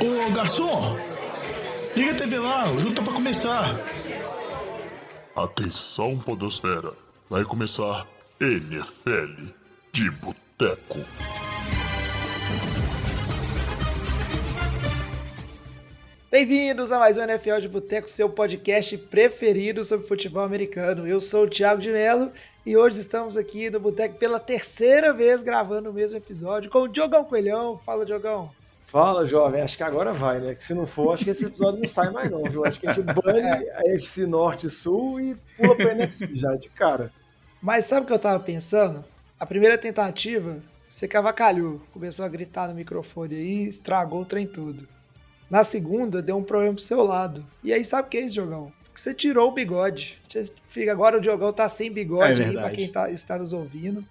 Ô garçom, liga a TV lá, o jogo tá pra começar. Atenção, Podosfera, vai começar NFL de Boteco. Bem-vindos a mais um NFL de Boteco, seu podcast preferido sobre futebol americano. Eu sou o Thiago de Mello e hoje estamos aqui no Boteco pela terceira vez gravando o mesmo episódio com o Diogão Coelhão. Fala, Diogão. Fala, jovem. Acho que agora vai, né? Que se não for, acho que esse episódio não sai mais, não, viu? Acho que a gente bane a FC Norte e Sul e pula pra NFC já de cara. Mas sabe o que eu tava pensando? A primeira tentativa, você cavacalhou, começou a gritar no microfone aí, estragou o trem todo. Na segunda, deu um problema pro seu lado. E aí, sabe o que é isso, Diogão? Que você tirou o bigode. Você fica, agora o Diogão tá sem bigode É aí pra quem tá, está nos ouvindo.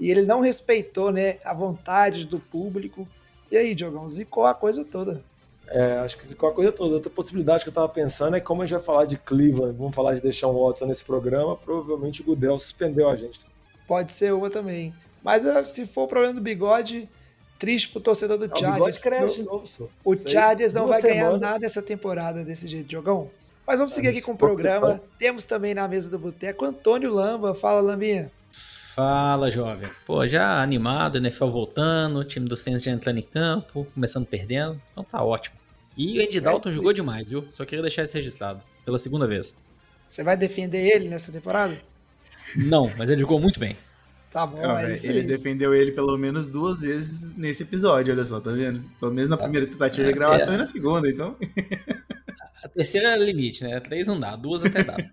E ele não respeitou, né, a vontade do público. E aí, Diogão, zicou a coisa toda. É, acho que qualquer coisa toda. Outra possibilidade que eu tava pensando é como a gente vai falar de Cleveland, vamos falar de deixar um Watson nesse programa, provavelmente o Gudel suspendeu a gente. Pode ser uma também. Mas eh, se for o problema do bigode, triste pro torcedor do Não, o Chargers. bigode cresce de novo. O Chargers não vai ganhar semanas. nada essa temporada desse jeito, Diogão. Mas vamos seguir Ah, aqui com o programa. Temos também na mesa do Boteco Antônio Lamba. Fala, Lambinha. Fala, jovem. Pô, já animado, NFL voltando, o time do Saints já entrando em campo, começando perdendo, então tá ótimo. E o Andy Dalton sim. jogou demais, viu? Só queria deixar isso registrado, pela segunda vez. Você vai defender ele nessa temporada? Não, mas ele jogou muito bem. Tá bom, Ó, é velho, isso ele aí. defendeu ele pelo menos duas vezes nesse episódio, olha só, tá vendo? Pelo menos na primeira tentativa de gravação e na segunda, então. A terceira é limite, né? Três não dá, duas até dá.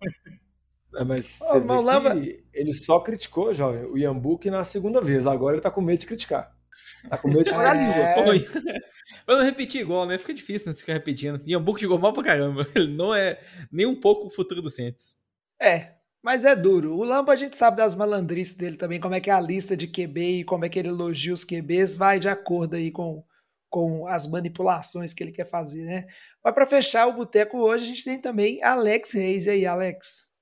É, mas vê mas que ele só criticou, jovem, o Yambuki na segunda vez. Agora ele tá com medo de criticar. Tá com medo de pagar a língua. É, Oi. Pra não repetir igual, né? Fica difícil né, ficar repetindo. E Book jogou mal pra caramba. Ele não é nem um pouco o futuro do Saints. é, mas é duro. O Lamba a gente sabe das malandrices dele também, como é que é a lista de QB e como é que ele elogia os QBs, vai de acordo aí com, com as manipulações que ele quer fazer, né? Mas para fechar o Boteco hoje, a gente tem também Alex Reis. E aí, Alex?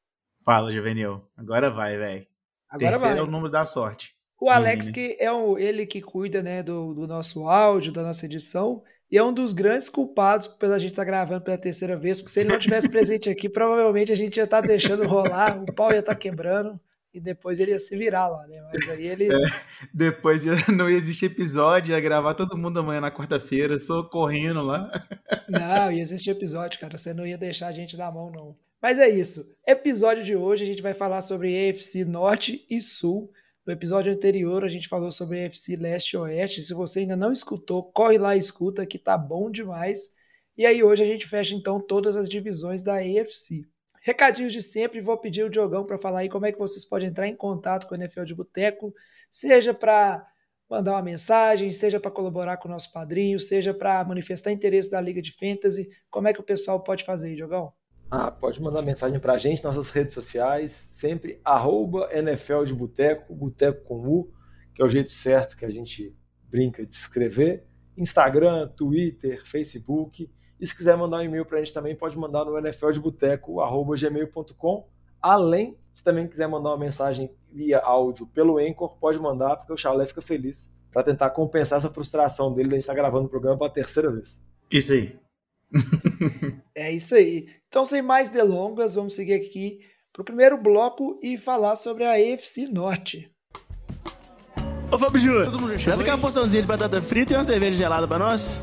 Fala, Juvenil. Agora vai, velho. Agora Terceiro vai. é o número da sorte. O Alex, Uhum. que é o, ele que cuida né, do, do nosso áudio, da nossa edição, e é um dos grandes culpados pela gente estar gravando pela terceira vez, porque se ele não tivesse presente aqui, provavelmente a gente ia estar deixando rolar, o pau ia estar quebrando, e depois ele ia se virar lá, né? Mas aí ele. Depois ia- não ia existir episódio, ia gravar todo mundo amanhã na quarta-feira, só correndo lá. Não, ia existir episódio, cara. Você não ia deixar a gente na mão, não. Mas é isso. Episódio de hoje a gente vai falar sobre EFC Norte e Sul. No episódio anterior a gente falou sobre EFC Leste e Oeste. Se você ainda não escutou, corre lá e escuta que tá bom demais. E aí hoje a gente fecha então todas as divisões da EFC. Recadinhos de sempre, vou pedir o Diogão para falar aí como é que vocês podem entrar em contato com o NFL de Boteco, seja para mandar uma mensagem, seja para colaborar com o nosso padrinho, seja para manifestar interesse da Liga de Fantasy. Como é que o pessoal pode fazer, aí, Diogão? Ah, pode mandar mensagem pra gente nas nossas redes sociais, sempre arroba NFL de Boteco, Boteco com U, que é o jeito certo que a gente brinca de escrever. Instagram, Twitter, Facebook. E se quiser mandar um e-mail pra gente também, pode mandar no nfldeboteco.gmail.com. Além, se também quiser mandar uma mensagem via áudio pelo Anchor, pode mandar, porque o Chalé fica feliz para tentar compensar essa frustração dele de a gente estar gravando o programa pela terceira vez. Isso aí. É isso aí. Então, sem mais delongas, vamos seguir aqui para o primeiro bloco e falar sobre a EFC Norte. Ô Fábio Júnior, traz aqui uma porçãozinha de batata frita e uma cerveja gelada pra nós.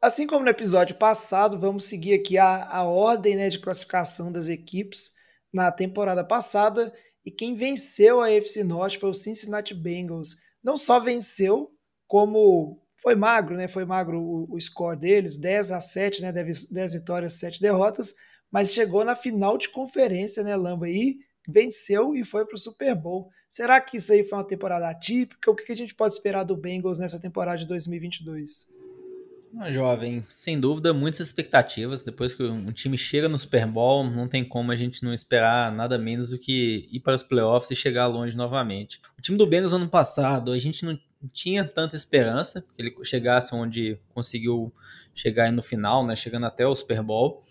Assim como no episódio passado, vamos seguir aqui a, a ordem né, de classificação das equipes na temporada passada. E quem venceu a AFC Norte foi o Cincinnati Bengals. Não só venceu, como foi magro, né? Foi magro o, o score deles, 10 a 7, né? 10, 10 vitórias, 7 derrotas, mas chegou na final de conferência, né, Lamba? E venceu e foi para o Super Bowl. Será que isso aí foi uma temporada atípica? O que a gente pode esperar do Bengals nessa temporada de 2022? Ah, Jovem, sem dúvida, muitas expectativas. Depois que um time chega no Super Bowl, não tem como a gente não esperar nada menos do que ir para os playoffs e chegar longe novamente. O time do Bengals ano passado, a gente não tinha tanta esperança que ele chegasse onde conseguiu chegar no final, né, chegando até o Super Bowl.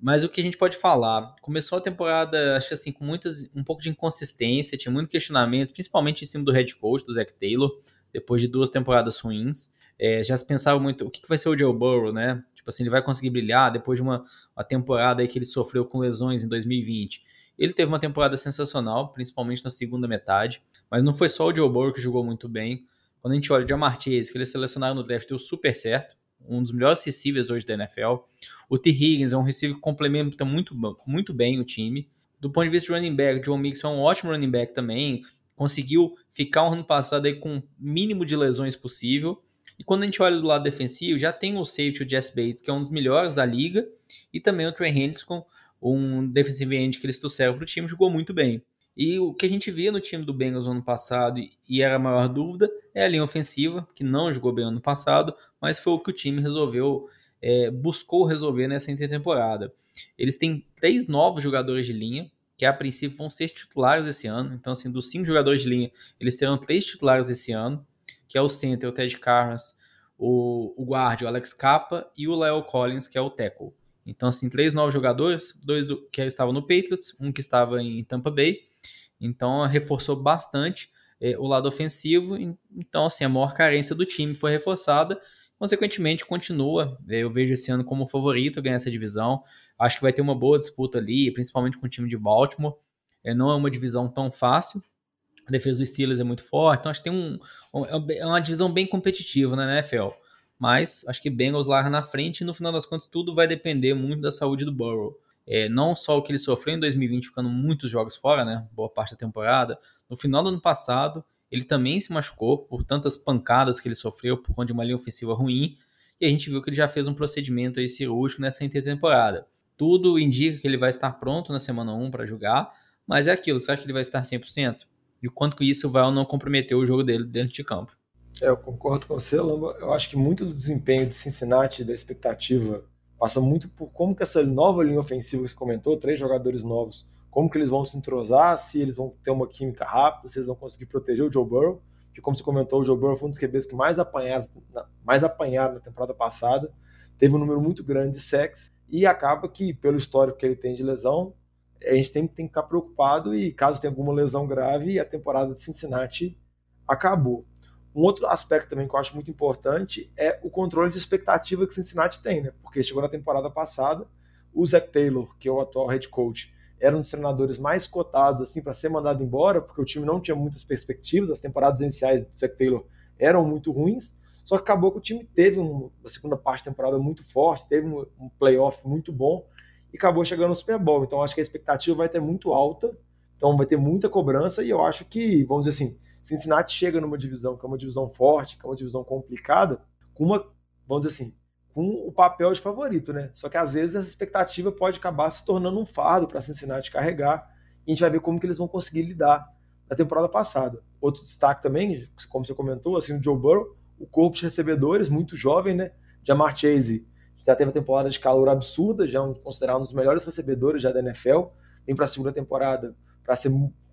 Mas o que a gente pode falar? Começou a temporada, acho assim, com muitas, um pouco de inconsistência, tinha muito questionamento, principalmente em cima do head coach, do Zach Taylor, depois de duas temporadas ruins. É, já se pensava muito o que, que vai ser o Joe Burrow, né? Tipo assim, ele vai conseguir brilhar depois de uma, uma temporada aí que ele sofreu com lesões em 2020. Ele teve uma temporada sensacional, principalmente na segunda metade, mas não foi só o Joe Burrow que jogou muito bem. Quando a gente olha o Jamar Chase, que ele selecionaram no draft, deu super certo, um dos melhores receivers hoje da NFL. O T. Higgins é um receiver que complementa muito, muito bem o time. Do ponto de vista de running back, o John Mixon é um ótimo running back também. Conseguiu ficar um ano passado aí com o mínimo de lesões possível. E quando a gente olha do lado defensivo, já tem o safety, o Jess Bates, que é um dos melhores da liga, e também o Trey Hendrickson, um defensive end que eles trouxeram para o time, jogou muito bem. E o que a gente via no time do Bengals no ano passado, e era a maior dúvida, é a linha ofensiva, que não jogou bem no ano passado, mas foi o que o time resolveu, é, buscou resolver nessa intertemporada. Eles têm três novos jogadores de linha, que a princípio vão ser titulares esse ano. Então, assim, dos cinco jogadores de linha, eles terão três titulares esse ano, que é o center, o Ted Carras, o, o guard, o Alex Capa, e o Leo Collins, que é o tackle. Então, assim, três novos jogadores, dois do, que estavam no Patriots, um que estava em Tampa Bay. Então, reforçou bastante é, o lado ofensivo. Então, assim, a maior carência do time foi reforçada. Consequentemente, continua. É, eu vejo esse ano como favorito ganhar essa divisão. Acho que vai ter uma boa disputa ali, principalmente com o time de Baltimore. É, não é uma divisão tão fácil. A defesa do Steelers é muito forte. Então, acho que tem um, é uma divisão bem competitiva na NFL. Mas acho que Bengals larga na frente e no final das contas tudo vai depender muito da saúde do Burrow. É, não só o que ele sofreu em 2020, ficando muitos jogos fora, né? Boa parte da temporada. No final do ano passado, ele também se machucou por tantas pancadas que ele sofreu por conta de uma linha ofensiva ruim. E a gente viu que ele já fez um procedimento aí cirúrgico nessa intertemporada. Tudo indica que ele vai estar pronto na semana 1 para jogar, mas é aquilo, será que ele vai estar 100%? E o quanto que isso vai ou não comprometer o jogo dele dentro de campo? É, eu concordo com você, Lamba. Eu acho que muito do desempenho de Cincinnati, da expectativa, passa muito por como que essa nova linha ofensiva que você comentou, três jogadores novos, como que eles vão se entrosar, se eles vão ter uma química rápida, se eles vão conseguir proteger o Joe Burrow, que como você comentou, o Joe Burrow foi um dos QBs que mais apanharam, mais apanhado na temporada passada, teve um número muito grande de sacks, e acaba que, pelo histórico que ele tem de lesão, a gente tem, tem que ficar preocupado e caso tenha alguma lesão grave, a temporada de Cincinnati acabou. Um outro aspecto também que eu acho muito importante é o controle de expectativa que Cincinnati tem, né? Porque chegou na temporada passada, o Zach Taylor, que é o atual head coach, era um dos treinadores mais cotados assim para ser mandado embora, porque o time não tinha muitas perspectivas, as temporadas iniciais do Zach Taylor eram muito ruins, só que acabou que o time teve uma segunda parte da temporada muito forte, teve um, um playoff muito bom e acabou chegando no Super Bowl. Então acho que a expectativa vai ter muito alta, então vai ter muita cobrança e eu acho que, vamos dizer assim, Cincinnati chega numa divisão que é uma divisão forte, que é uma divisão complicada, com uma, vamos dizer assim, com o papel de favorito, né? Só que às vezes essa expectativa pode acabar se tornando um fardo para Cincinnati carregar, e a gente vai ver como que eles vão conseguir lidar na temporada passada. Outro destaque também, como você comentou, assim, o Joe Burrow, o corpo de recebedores, muito jovem, né? Jamar Chase já teve uma temporada de calor absurda, já é considerado um dos melhores recebedores já da NFL, vem para a segunda temporada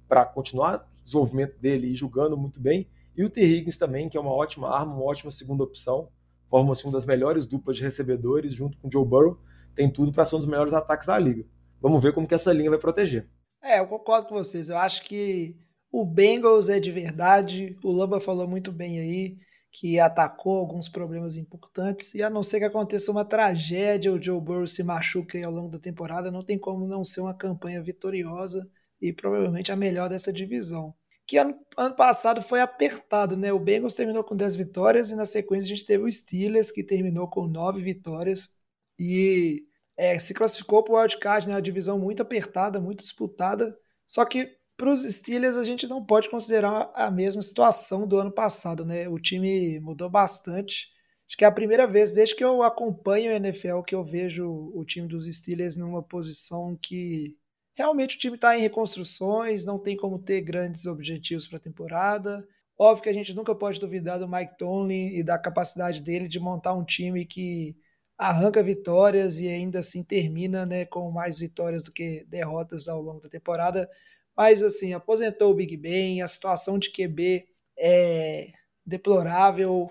para continuar o desenvolvimento dele e jogando muito bem. E o T. Higgins também, que é uma ótima arma, uma ótima segunda opção. Forma-se uma das melhores duplas de recebedores, junto com o Joe Burrow. Tem tudo para ser um dos melhores ataques da liga. Vamos ver como que essa linha vai proteger. É, eu concordo com vocês. Eu acho que o Bengals é de verdade. O Lamba falou muito bem aí que atacou alguns problemas importantes. E a não ser que aconteça uma tragédia, o Joe Burrow se machuque ao longo da temporada, não tem como não ser uma campanha vitoriosa e provavelmente a melhor dessa divisão. Que ano, ano passado foi apertado, né? O Bengals terminou com 10 vitórias e na sequência a gente teve o Steelers, que terminou com 9 vitórias e é, se classificou para o wildcard, né? Uma divisão muito apertada, muito disputada. Só que para os Steelers a gente não pode considerar a mesma situação do ano passado, né? O time mudou bastante. Acho que é a primeira vez desde que eu acompanho o NFL que eu vejo o time dos Steelers numa posição que Realmente o time está em reconstruções, não tem como ter grandes objetivos para a temporada. Óbvio que a gente nunca pode duvidar do Mike Tomlin e da capacidade dele de montar um time que arranca vitórias e ainda assim termina né, com mais vitórias do que derrotas ao longo da temporada. Mas assim, aposentou o Big Ben, a situação de QB é deplorável.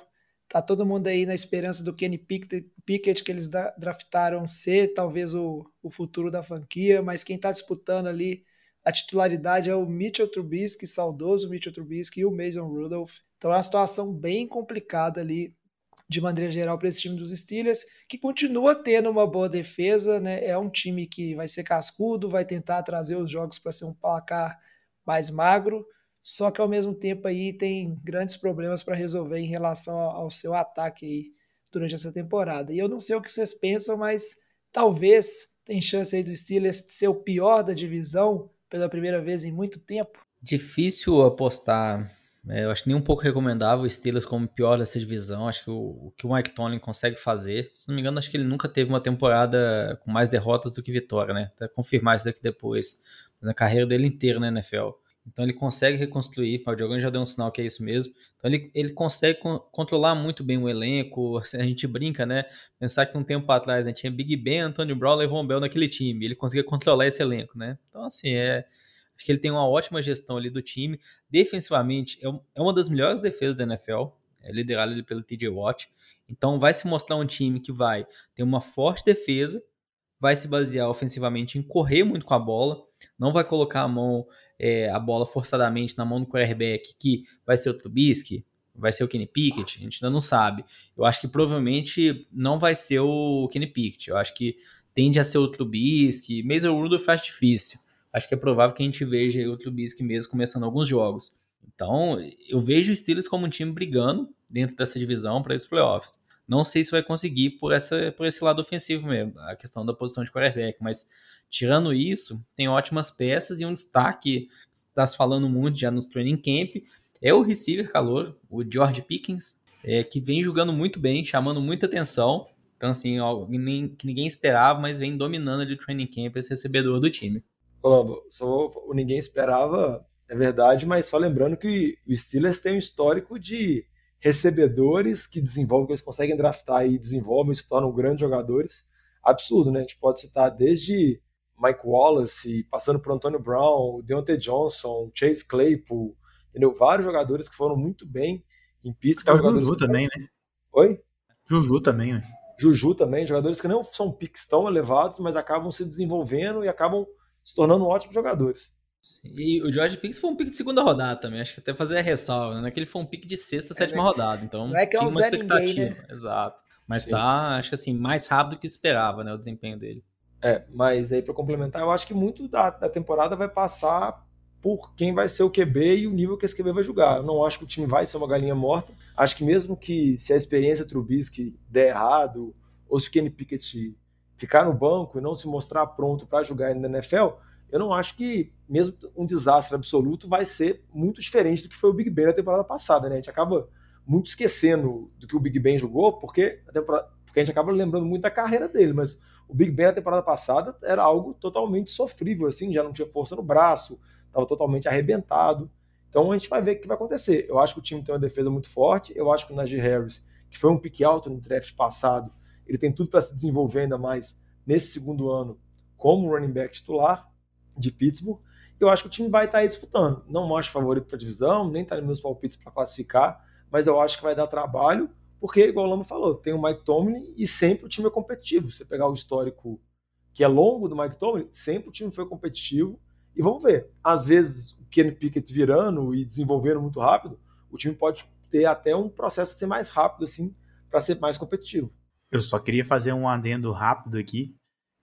Tá todo mundo aí na esperança do Kenny Pickett, que eles draftaram ser talvez o, o futuro da franquia, mas quem está disputando ali a titularidade é o Mitchell Trubisky, saudoso Mitchell Trubisky e o Mason Rudolph. Então é uma situação bem complicada ali de maneira geral para esse time dos Steelers, que continua tendo uma boa defesa, né? É um time que vai ser cascudo, vai tentar trazer os jogos para ser um placar mais magro, só que ao mesmo tempo aí tem grandes problemas para resolver em relação ao seu ataque aí durante essa temporada. E eu não sei o que vocês pensam, mas talvez tem chance aí do Steelers ser o pior da divisão pela primeira vez em muito tempo. Difícil apostar eu acho nem um pouco recomendável o Steelers como pior dessa divisão. Acho que o, o, que o Mike Tomlin consegue fazer, se não me engano, acho que ele nunca teve uma temporada com mais derrotas do que vitória, né? Até confirmar isso aqui depois. Na carreira dele inteira na NFL. Então ele consegue reconstruir. O Diogo já deu um sinal que é isso mesmo. Então ele, ele consegue con controlar muito bem o elenco. A gente brinca, né? Pensar que um tempo atrás né, tinha Big Ben, Antonio Brown, Levon Bell naquele time. Ele conseguia controlar esse elenco, né? Então, assim, é Acho que ele tem uma ótima gestão ali do time. Defensivamente, é, é uma das melhores defesas da NFL, é liderado ali pelo TJ Watt. Então vai se mostrar um time que vai ter uma forte defesa, vai se basear ofensivamente em correr muito com a bola, não vai colocar a mão, é, a bola forçadamente na mão do quarterback, que vai ser o Trubisky, vai ser o Kenny Pickett, a gente ainda não sabe. Eu acho que provavelmente não vai ser o Kenny Pickett, eu acho que tende a ser o Trubisky, mesmo o Rudolph faz difícil acho que é provável que a gente veja o Trubisky mesmo começando alguns jogos. Então, eu vejo o Steelers como um time brigando dentro dessa divisão para os playoffs. Não sei se vai conseguir por, essa, por esse lado ofensivo mesmo, a questão da posição de quarterback, mas tirando isso, tem ótimas peças e um destaque que está se falando muito já no training camp é o receiver calor, o George Pickens, é, que vem jogando muito bem, chamando muita atenção. Então, assim, algo que ninguém esperava, mas vem dominando ali o training camp esse recebedor do time. Colombo, só o ninguém esperava, é verdade, mas só lembrando que o Steelers tem um histórico de recebedores que desenvolvem, que eles conseguem draftar e desenvolvem, se tornam grandes jogadores. Absurdo, né? A gente pode citar desde Mike Wallace, passando por Antonio Brown, Deontay Johnson, Chase Claypool, entendeu? Vários jogadores que foram muito bem em Pittsburgh. O Juju também, né? Oi? Juju também, né? Juju também, jogadores que não são piques tão elevados, mas acabam se desenvolvendo e acabam se tornando ótimos jogadores. Sim. E o George Pickens foi um pique de segunda rodada também, acho que até fazer a ressalva, né? Que ele foi um pique de sexta, é, sétima é, rodada, então não é que é um uma expectativa. Ninguém, né? Exato. Mas Sim. tá, acho que assim, mais rápido do que esperava, né, o desempenho dele. É, mas aí para complementar, eu acho que muito da, da temporada vai passar por quem vai ser o QB e o nível que esse QB vai jogar. Eu não acho que o time vai ser uma galinha morta. Acho que mesmo que se a experiência Trubisky der errado, ou se o Kenny Pickett ficar no banco e não se mostrar pronto para jogar na NFL, eu não acho que, mesmo um desastre absoluto, vai ser muito diferente do que foi o Big Ben na temporada passada. Né? A gente acaba muito esquecendo do que o Big Ben jogou, porque a, porque a gente acaba lembrando muito da carreira dele, mas o Big Ben na temporada passada era algo totalmente sofrível, assim, já não tinha força no braço, estava totalmente arrebentado. Então a gente vai ver o que vai acontecer. Eu acho que o time tem uma defesa muito forte, eu acho que o Najee Harris, que foi um pique alto no draft passado, ele tem tudo para se desenvolver ainda mais nesse segundo ano como running back titular de Pittsburgh. Eu acho que o time vai estar tá aí disputando. Não acho favorito para a divisão, nem está nos meus palpites para classificar, mas eu acho que vai dar trabalho, porque, igual o Lama falou, tem o Mike Tomlin e sempre o time é competitivo. Você pegar o histórico que é longo do Mike Tomlin, sempre o time foi competitivo. E vamos ver. Às vezes, o Kenny Pickett virando e desenvolvendo muito rápido, o time pode ter até um processo de ser mais rápido, assim, para ser mais competitivo. Eu só queria fazer um adendo rápido aqui,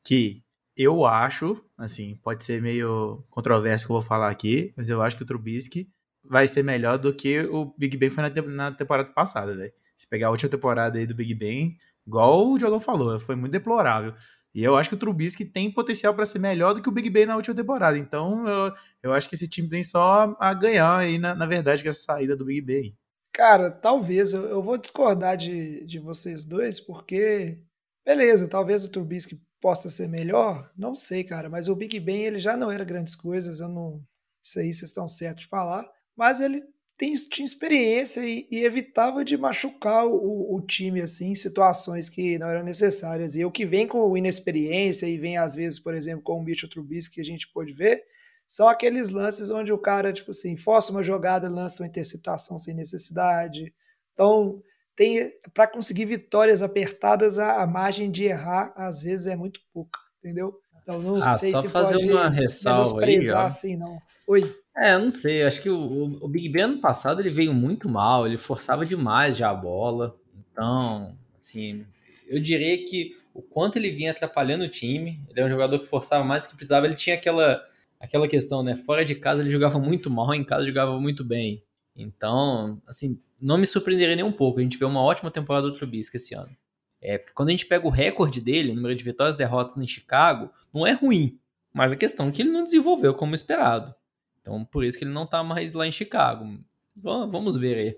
que eu acho, assim, pode ser meio controverso que eu vou falar aqui, mas eu acho que o Trubisky vai ser melhor do que o Big Ben foi na, te na temporada passada, velho. Se pegar a última temporada aí do Big Ben, igual o Diogão falou, foi muito deplorável. E eu acho que o Trubisky tem potencial para ser melhor do que o Big Ben na última temporada. Então, eu, eu acho que esse time tem só a ganhar aí, na, na verdade, com essa saída do Big Ben. Cara, talvez. Eu, eu vou discordar de, de vocês dois, porque. Beleza, talvez o Trubisky possa ser melhor. Não sei, cara. Mas o Big Ben, ele já não era grandes coisas. Eu não. Isso aí vocês estão certos de falar. Mas ele tem, tinha experiência e, e evitava de machucar o, o, time assim em situações que não eram necessárias. E o que vem com inexperiência e vem às vezes, por exemplo, com o Mitchell Trubisky que a gente pode ver, são aqueles lances onde o cara, tipo assim, força uma jogada, lança uma interceptação sem necessidade. Então, tem para conseguir vitórias apertadas, a, a, margem de errar às vezes é muito pouca, entendeu? Então não ah, sei só se fazer pode uma ressalva aí, ó. assim, não. Oi. É, não sei, acho que o, o Big Ben ano passado ele veio muito mal, ele forçava demais já a bola. Então, assim, eu diria que o quanto ele vinha atrapalhando o time, ele é um jogador que forçava mais do que precisava, ele tinha aquela, aquela questão, né? Fora de casa ele jogava muito mal, em casa jogava muito bem. Então, assim, não me surpreenderia nem um pouco. A gente vê uma ótima temporada do Trubisky esse ano. É, porque quando a gente pega o recorde dele, o número de vitórias e derrotas em Chicago, não é ruim. Mas a questão é que ele não desenvolveu como esperado. Então, por isso que ele não tá mais lá em Chicago. Vamos ver aí.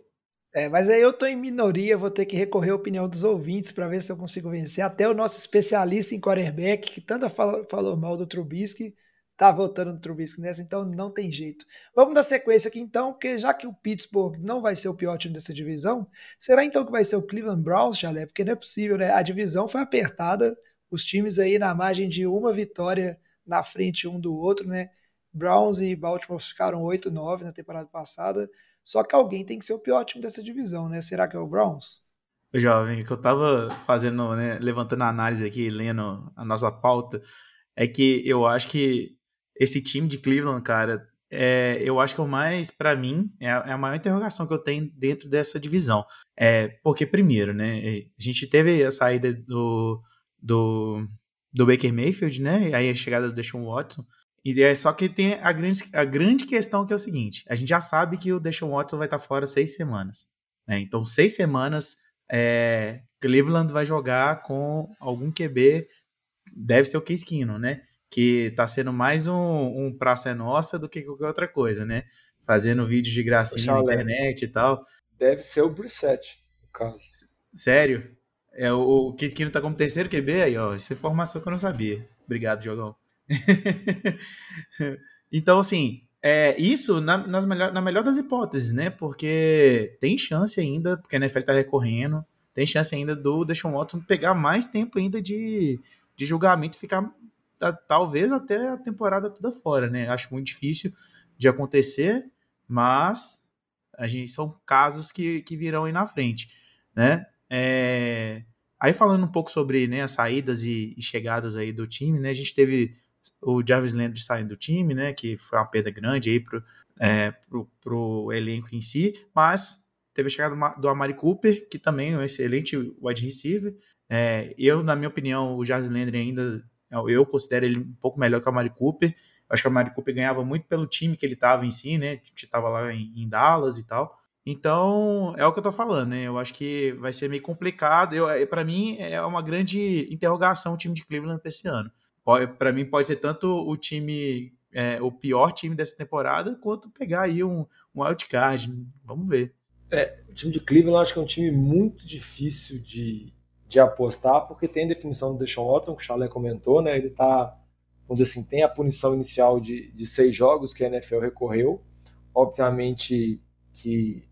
É, mas aí eu tô em minoria, vou ter que recorrer à opinião dos ouvintes para ver se eu consigo vencer. Até o nosso especialista em quarterback, que tanto falou, falou mal do Trubisky, tá votando no Trubisky nessa, então não tem jeito. Vamos dar sequência aqui então, porque já que o Pittsburgh não vai ser o pior time dessa divisão, será então que vai ser o Cleveland Browns, Chalé? Porque não é possível, né? A divisão foi apertada, os times aí na margem de uma vitória na frente um do outro, né? Browns e Baltimore ficaram 8-9 na temporada passada. Só que alguém tem que ser o pior time dessa divisão, né? Será que é o Browns? Jovem, que eu tava fazendo, né, levantando a análise aqui, lendo a nossa pauta, é que eu acho que esse time de Cleveland, cara, é, eu acho que é o mais, para mim, é a, é a, maior interrogação que eu tenho dentro dessa divisão. É, porque, primeiro, né, a gente teve a saída do, do, do Baker Mayfield, né, e aí a chegada do Deshaun Watson, e é só que tem a grande, a grande questão que é o seguinte: a gente já sabe que o Deshaun Watson vai estar fora seis semanas. Né? Então, seis semanas, é, Cleveland vai jogar com algum QB, deve ser o Case Keenum, né? Que está sendo mais um, um Praça é Nossa do que qualquer outra coisa, né? Fazendo vídeos de gracinha na internet e tal. Deve ser o Brissette, no caso. Sério? É, o, o Case Keenum tá como terceiro QB aí, ó. Essa informação que eu não sabia. Obrigado, Jogão. então, assim, é, isso na, nas melhor, na melhor das hipóteses, né? Porque tem chance ainda, porque a NFL tá recorrendo, tem chance ainda do Deshaun Watson pegar mais tempo ainda de, de julgamento e ficar talvez até a temporada toda fora, né? Acho muito difícil de acontecer, mas a gente são casos que, que virão aí na frente, né? É, aí falando um pouco sobre né, as saídas e, e, chegadas aí do time, né? A gente teve o Jarvis Landry saindo do time, né, que foi uma perda grande aí pro, é, pro, pro elenco em si, mas teve a chegada do Amari Cooper, que também é um excelente wide receiver. É, eu, na minha opinião, o Jarvis Landry ainda, eu considero ele um pouco melhor que o Amari Cooper. Acho que o Amari Cooper ganhava muito pelo time que ele estava em si, né, que estava lá em, em Dallas e tal. Então, é o que eu tô falando, né? Eu acho que vai ser meio complicado. Para mim, é uma grande interrogação o time de Cleveland para esse ano para mim pode ser tanto o time, é, o pior time dessa temporada, quanto pegar aí um, um wildcard. Vamos ver. É, o time de Cleveland acho que é um time muito difícil de, de apostar, porque tem definição do Deshaun Watson, que o Charlie comentou, né? Ele tá, vamos dizer assim, tem a punição inicial de, de seis jogos que a NFL recorreu. Obviamente que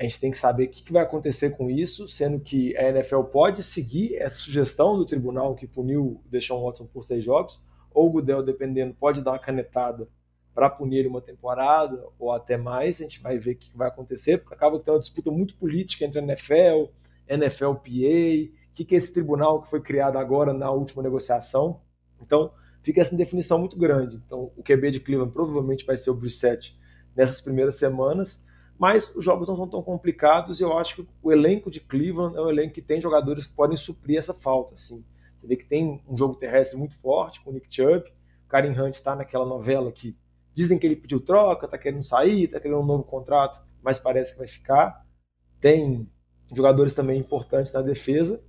a gente tem que saber o que vai acontecer com isso, sendo que a NFL pode seguir essa sugestão do tribunal que puniu o Deshaun Watson por seis jogos, ou o Goodell, dependendo, pode dar uma canetada para punir uma temporada ou até mais. A gente vai ver o que vai acontecer, porque acaba que tem uma disputa muito política entre a NFL, NFLPA, o que é esse tribunal que foi criado agora na última negociação. Então, fica essa indefinição muito grande. Então, o QB de Cleveland provavelmente vai ser o Brissett nessas primeiras semanas mas os jogos não são tão complicados e eu acho que o elenco de Cleveland é um elenco que tem jogadores que podem suprir essa falta. Assim. Você vê que tem um jogo terrestre muito forte com o Nick Chubb, o Hunt está naquela novela que dizem que ele pediu troca, está querendo sair, está querendo um novo contrato, mas parece que vai ficar. Tem jogadores também importantes na defesa,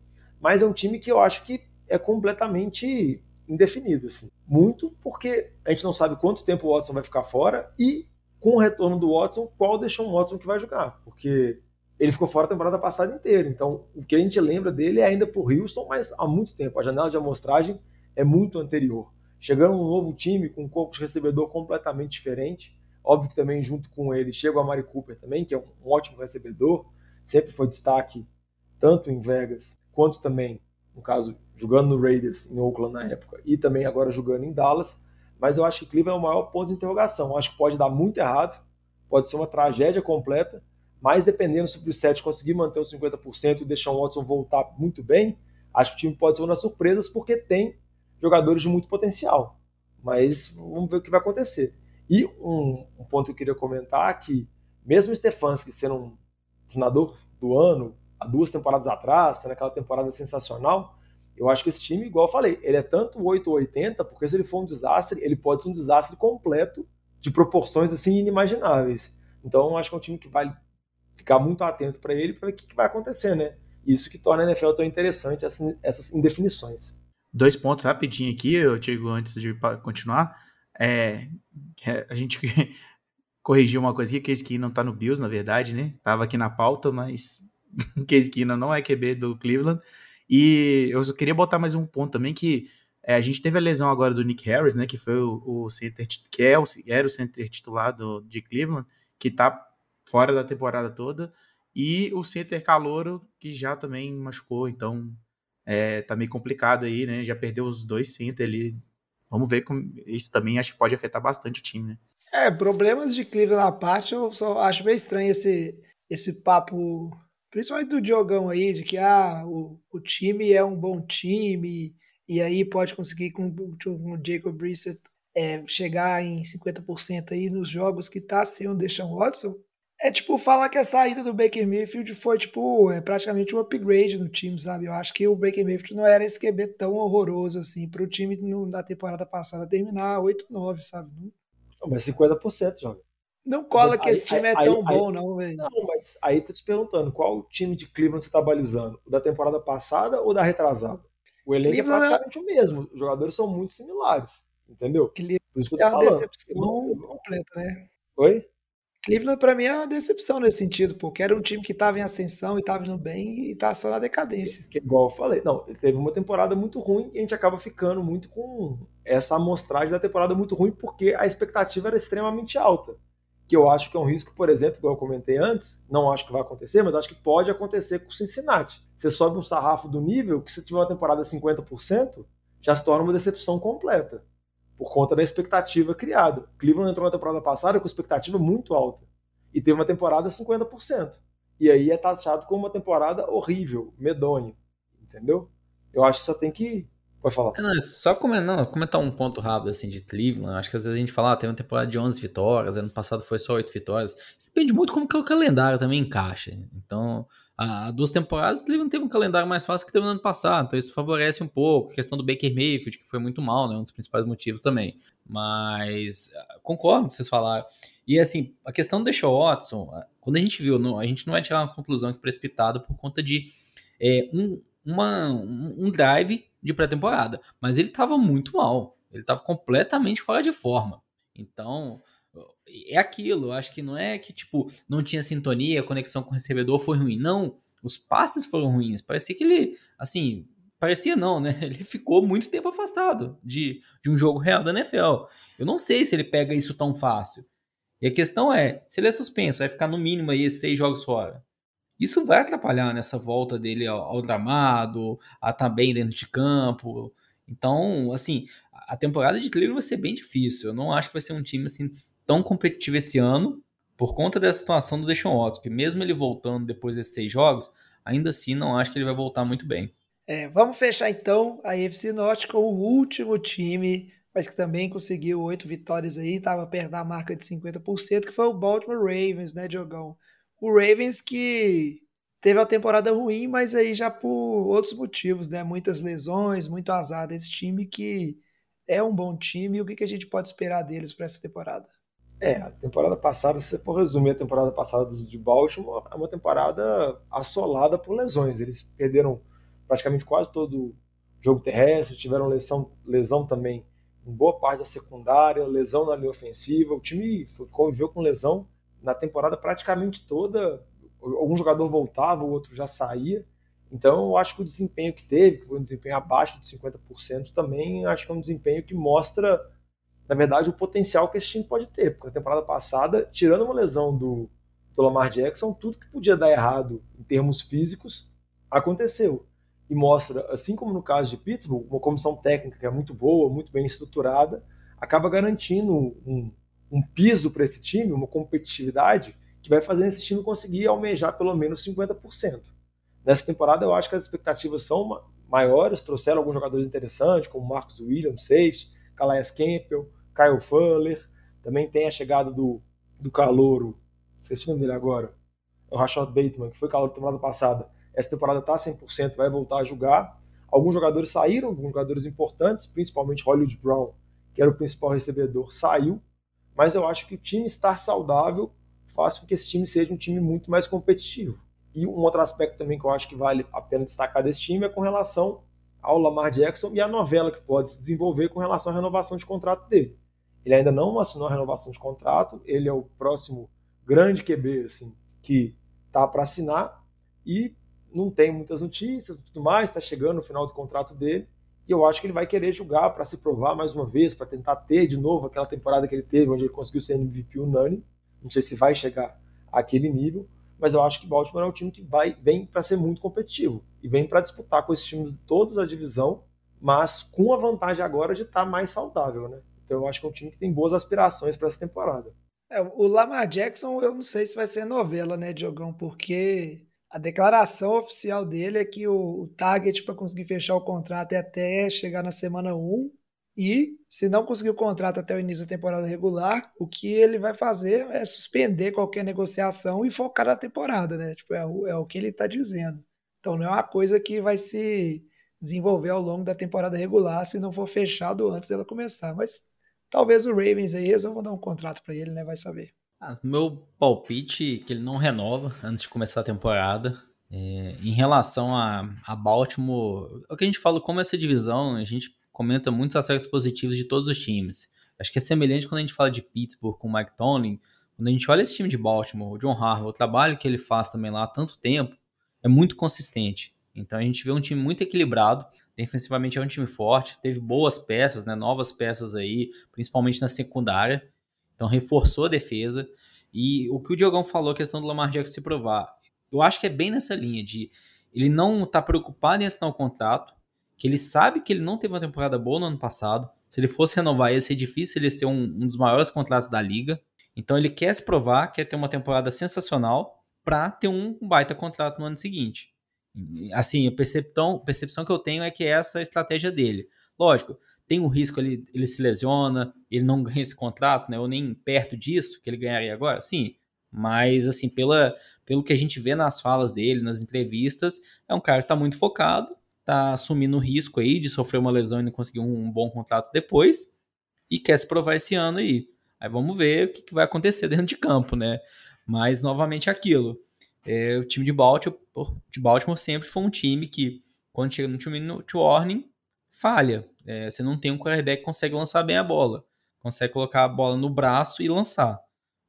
mas é um time que eu acho que é completamente indefinido. Assim. Muito porque a gente não sabe quanto tempo o Watson vai ficar fora e com o retorno do Watson, qual deixou o Watson que vai jogar? Porque ele ficou fora a temporada passada inteira. Então, o que a gente lembra dele é ainda por Houston, mas há muito tempo. A janela de amostragem é muito anterior. Chegando um novo time com um corpo de recebedor completamente diferente. Óbvio que também junto com ele chega o Amari Cooper também, que é um ótimo recebedor. Sempre foi destaque tanto em Vegas quanto também, no caso, jogando no Raiders em Oakland na época e também agora jogando em Dallas mas eu acho que Cleveland é o maior ponto de interrogação. Eu acho que pode dar muito errado, pode ser uma tragédia completa, mas dependendo se o Brissett conseguir manter os 50% e deixar o Watson voltar muito bem, acho que o time pode ser uma das surpresas, porque tem jogadores de muito potencial. Mas vamos ver o que vai acontecer. E um, um ponto que eu queria comentar é que, mesmo o Stefanski sendo um treinador do ano, há duas temporadas atrás, tá naquela temporada sensacional. Eu acho que esse time, igual eu falei, ele é tanto 8 ou 80, porque se ele for um desastre, ele pode ser um desastre completo de proporções assim inimagináveis. Então, eu acho que é um time que vai ficar muito atento para ele para ver o que, que, vai acontecer, né? Isso que torna a NFL tão interessante, essas, indefinições. Dois pontos rapidinho aqui, eu digo antes de continuar. É, a gente corrigiu uma coisa aqui, que Case Keenum tá no Bills, na verdade, né? Tava aqui na pauta, mas Case Keenum não é QB do Cleveland. E eu só queria botar mais um ponto também, que é, a gente teve a lesão agora do Nick Harris, né? Que foi o, o center, que é o, era o center titular do, de Cleveland, que tá fora da temporada toda. E o center calouro, que já também machucou, então é, tá meio complicado aí, né? Já perdeu os dois center ali. Vamos ver como isso também acho que pode afetar bastante o time, né? É, problemas de Cleveland à parte, eu só acho meio estranho esse, esse papo, principalmente do Diogão aí, de que ah, o, o time é um bom time, e aí pode conseguir com, com o Jacob Brissett é, chegar em 50% aí nos jogos que tá sem o Deshaun Watson. É tipo falar que a saída do Baker Mayfield foi tipo é praticamente um upgrade no time, sabe? Eu acho que o Baker Mayfield não era esse QB tão horroroso assim para o time no, temporada passada terminar 8-9, sabe? Mas 50%, joga. Não cola que esse time aí, é tão aí, bom, não, velho. Não, mas aí tô te perguntando, qual time de Cleveland você tá balizando? O da temporada passada ou da retrasada? O elenco é Cleveland é praticamente é... o mesmo. Os jogadores são muito similares, entendeu? Cleveland Por isso que eu tô é uma decepção completa, né? Oi? Cleveland, para mim, é uma decepção nesse sentido, porque era um time que estava em ascensão e estava indo bem e tá só na decadência. Que, igual eu falei, não, teve uma temporada muito ruim e a gente acaba ficando muito com essa amostragem da temporada muito ruim porque a expectativa era extremamente alta. Que eu acho que é um risco, por exemplo, igual eu comentei antes, não acho que vai acontecer, mas acho que pode acontecer com o Cincinnati. Você sobe um sarrafo do nível que se tiver uma temporada 50%, já se torna uma decepção completa por conta da expectativa criada. Cleveland entrou na temporada passada com expectativa muito alta e teve uma temporada 50%. E aí é taxado como uma temporada horrível, medonha, entendeu? Eu acho que só tem que Pode falar. Não, é só comentar, não, comentar um ponto rápido assim de Cleveland. Acho que às vezes a gente fala, ah, tem uma temporada de 11 vitórias, ano passado foi só 8 vitórias. Depende muito como que o calendário também encaixa. Então, há duas temporadas, Cleveland teve um calendário mais fácil que teve no ano passado, então isso favorece um pouco. A questão do Baker Mayfield, que foi muito mal, né? Um dos principais motivos também. Mas concordo com vocês falaram. E assim, a questão do Deshaun Watson, quando a gente viu, não, a gente não vai tirar uma conclusão precipitada por conta de é, um, uma, um drive de pré-temporada, mas ele estava muito mal, ele estava completamente fora de forma. Então, é aquilo, acho que não é que tipo, não tinha sintonia, a conexão com o recebedor foi ruim, não, os passes foram ruins, parecia que ele, assim, parecia não, né? Ele ficou muito tempo afastado de, de um jogo real da NFL. Eu não sei se ele pega isso tão fácil. E a questão é, se ele é suspenso, vai ficar no mínimo aí seis jogos fora. Isso vai atrapalhar nessa volta dele ao, ao gramado, a estar tá bem dentro de campo. Então, assim, a temporada de Cleveland vai ser bem difícil. Eu não acho que vai ser um time assim tão competitivo esse ano, por conta da situação do Deshaun Watson, que mesmo ele voltando depois desses seis jogos, ainda assim não acho que ele vai voltar muito bem. É, vamos fechar então a UFC Norte com o último time mas que também conseguiu oito vitórias aí, estava perto da marca de 50%, que foi o Baltimore Ravens, né, Diogão? O Ravens que teve a temporada ruim, mas aí já por outros motivos, né? Muitas lesões, muito azar desse time que é um bom time. E o que, que a gente pode esperar deles para essa temporada? É, a temporada passada, se você for resumir a temporada passada de Baltimore, é uma temporada assolada por lesões. Eles perderam praticamente quase todo o jogo terrestre, tiveram lesão, lesão também em boa parte da secundária, lesão na linha ofensiva. O time conviveu com lesão na temporada praticamente toda. Algum jogador voltava, o outro já saía. Então, eu acho que o desempenho que teve, que foi um desempenho abaixo de 50%, também acho que é um desempenho que mostra, na verdade, o potencial que esse time pode ter. Porque na temporada passada, tirando uma lesão do, do Lamar Jackson, tudo que podia dar errado em termos físicos aconteceu e mostra, assim como no caso de Pittsburgh, uma comissão técnica que é muito boa, muito bem estruturada, acaba garantindo um, um piso para esse time, uma competitividade que vai fazer esse time conseguir almejar pelo menos 50%. Nessa temporada eu acho que as expectativas são maiores, trouxeram alguns jogadores interessantes, como Marcus Williams, safety, Calais Campbell, Kyle Fuller, também tem a chegada do, do calouro, esqueci o nome dele agora, o Rashad Bateman, que foi calor da temporada passada, essa temporada está 100%, vai voltar a jogar. Alguns jogadores saíram, alguns jogadores importantes, principalmente Hollywood Brown, que era o principal recebedor, saiu. Mas eu acho que o time estar saudável faz com que esse time seja um time muito mais competitivo. E um outro aspecto também que eu acho que vale a pena destacar desse time é com relação ao Lamar Jackson e a novela que pode se desenvolver com relação à renovação de contrato dele. Ele ainda não assinou a renovação de contrato, ele é o próximo grande QB assim, que tá para assinar e não tem muitas notícias tudo mais, está chegando no final do contrato dele. E eu acho que ele vai querer jogar para se provar mais uma vez, para tentar ter de novo aquela temporada que ele teve, onde ele conseguiu ser MVP unânime. Não sei se vai chegar àquele nível, mas eu acho que Baltimore é um time que vai, vem para ser muito competitivo e vem para disputar com esses times de todos a divisão, mas com a vantagem agora de estar tá mais saudável, né? Então eu acho que é um time que tem boas aspirações para essa temporada. É, o Lamar Jackson, eu não sei se vai ser novela, né, Diogão? Porque a declaração oficial dele é que o, o target para conseguir fechar o contrato é até chegar na semana 1. E se não conseguir o contrato até o início da temporada regular, o que ele vai fazer é suspender qualquer negociação e focar na temporada, né? Tipo, é, o, é o que ele está dizendo. Então não é uma coisa que vai se desenvolver ao longo da temporada regular se não for fechado antes dela começar. Mas talvez o Ravens aí resolvam dar um contrato para ele, né? Vai saber. Ah, meu palpite é que ele não renova antes de começar a temporada. É, em relação a, a Baltimore, é o que a gente fala, como essa divisão, a gente comenta muitos aspectos positivos de todos os times. Acho que é semelhante quando a gente fala de Pittsburgh com o Mike Tomlin. Quando a gente olha esse time de Baltimore, o John Harbaugh, o trabalho que ele faz também lá há tanto tempo, é muito consistente. Então a gente vê um time muito equilibrado. Defensivamente é um time forte, teve boas peças, né, novas peças aí, principalmente na secundária. Então reforçou a defesa. E o que o Diogão falou, a questão do Lamar Jackson se provar, eu acho que é bem nessa linha de ele não tá preocupado em assinar o contrato, que ele sabe que ele não teve uma temporada boa no ano passado. Se ele fosse renovar, ia ser difícil ele ser um, um dos maiores contratos da liga. Então ele quer se provar, quer ter uma temporada sensacional para ter um baita contrato no ano seguinte. Assim, a percepção, percepção que eu tenho é que essa é a estratégia dele. Lógico, tem um risco ele, ele se lesiona, ele não ganha esse contrato, né? Ou nem perto disso que ele ganharia agora, sim. Mas assim, pela, pelo que a gente vê nas falas dele, nas entrevistas, é um cara que está muito focado, está assumindo o risco aí de sofrer uma lesão e não conseguir um, um, bom contrato depois, e quer se provar esse ano aí. Aí vamos ver o que, que vai acontecer dentro de campo, né? Mas novamente aquilo. É, o time de Baltimore, de Baltimore sempre foi um time que, quando chega no time no warning, falha. É, você não tem um quarterback que consegue lançar bem a bola. Consegue colocar a bola no braço e lançar.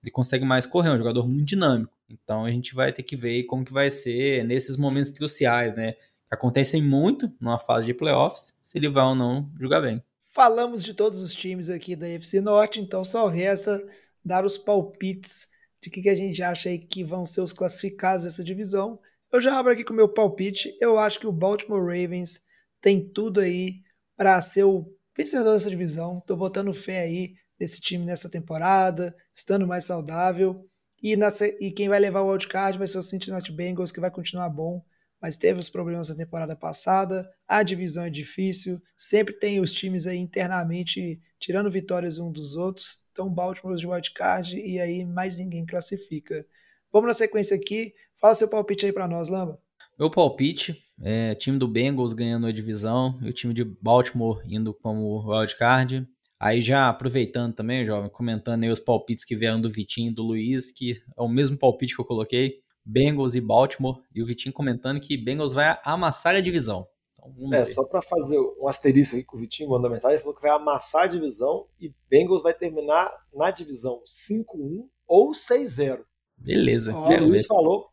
Ele consegue mais correr, é um jogador muito dinâmico. Então a gente vai ter que ver como que vai ser nesses momentos cruciais, né? Que acontecem muito numa fase de playoffs, se ele vai ou não jogar bem. Falamos de todos os times aqui da FC Norte, então só resta dar os palpites de que, que a gente acha aí que vão ser os classificados dessa divisão. Eu já abro aqui com o meu palpite. Eu acho que o Baltimore Ravens tem tudo aí para ser o vencedor dessa divisão. Estou botando fé aí nesse time nessa temporada, estando mais saudável. E, nessa, e quem vai levar o wildcard vai ser o Cincinnati Bengals, que vai continuar bom, mas teve os problemas da temporada passada. A divisão é difícil, sempre tem os times aí internamente tirando vitórias um dos outros. Então, Baltimore de wildcard e aí mais ninguém classifica. Vamos na sequência aqui. Fala seu palpite aí para nós, Lamba. Meu palpite é time do Bengals ganhando a divisão e o time de Baltimore indo como wildcard. Aí já aproveitando também, jovem, comentando aí os palpites que vieram do Vitinho e do Luiz, que é o mesmo palpite que eu coloquei, Bengals e Baltimore, e o Vitinho comentando que Bengals vai amassar a divisão. Então, é, ver. só para fazer um asterisco aqui que o Vitinho mandou mensagem, ele falou que vai amassar a divisão e Bengals vai terminar na divisão 5-1 ou 6-0. Beleza. O Luiz falou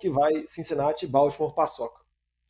que vai Cincinnati e Baltimore paçoca.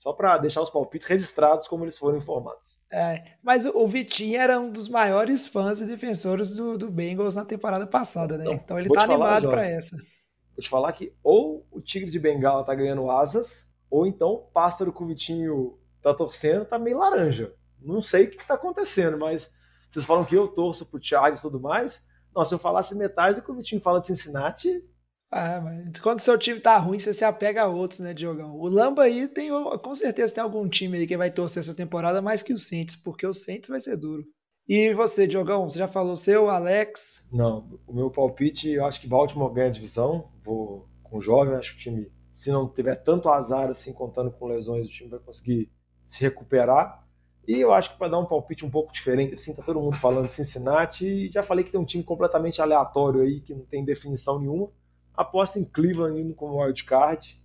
Só para deixar os palpites registrados como eles foram informados. É, mas o Vitinho era um dos maiores fãs e defensores do, do Bengals na temporada passada, né? Então, então ele tá animado para essa. Vou te falar que ou o Tigre de Bengala tá ganhando asas, ou então o pássaro que o Vitinho tá torcendo tá meio laranja. Não sei o que, que tá acontecendo, mas vocês falam que eu torço pro Thiago e tudo mais. Nossa, se eu falasse metade do que o Vitinho fala de Cincinnati, ah, mas quando seu time tá ruim, você se apega a outros, né, Diogão? O Lamba aí tem, com certeza tem algum time aí que vai torcer essa temporada mais que o Saints, porque o Saints vai ser duro. E você, Diogão, você já falou o seu, Alex? Não, o meu palpite, eu acho que Baltimore ganha a divisão, vou com o jovem, acho que o time se não tiver tanto azar assim, contando com lesões, o time vai conseguir se recuperar. E eu acho que para dar um palpite um pouco diferente, assim, tá todo mundo falando de Cincinnati, e já falei que tem um time completamente aleatório aí, que não tem definição nenhuma. Aposta em Cleveland indo como wildcard,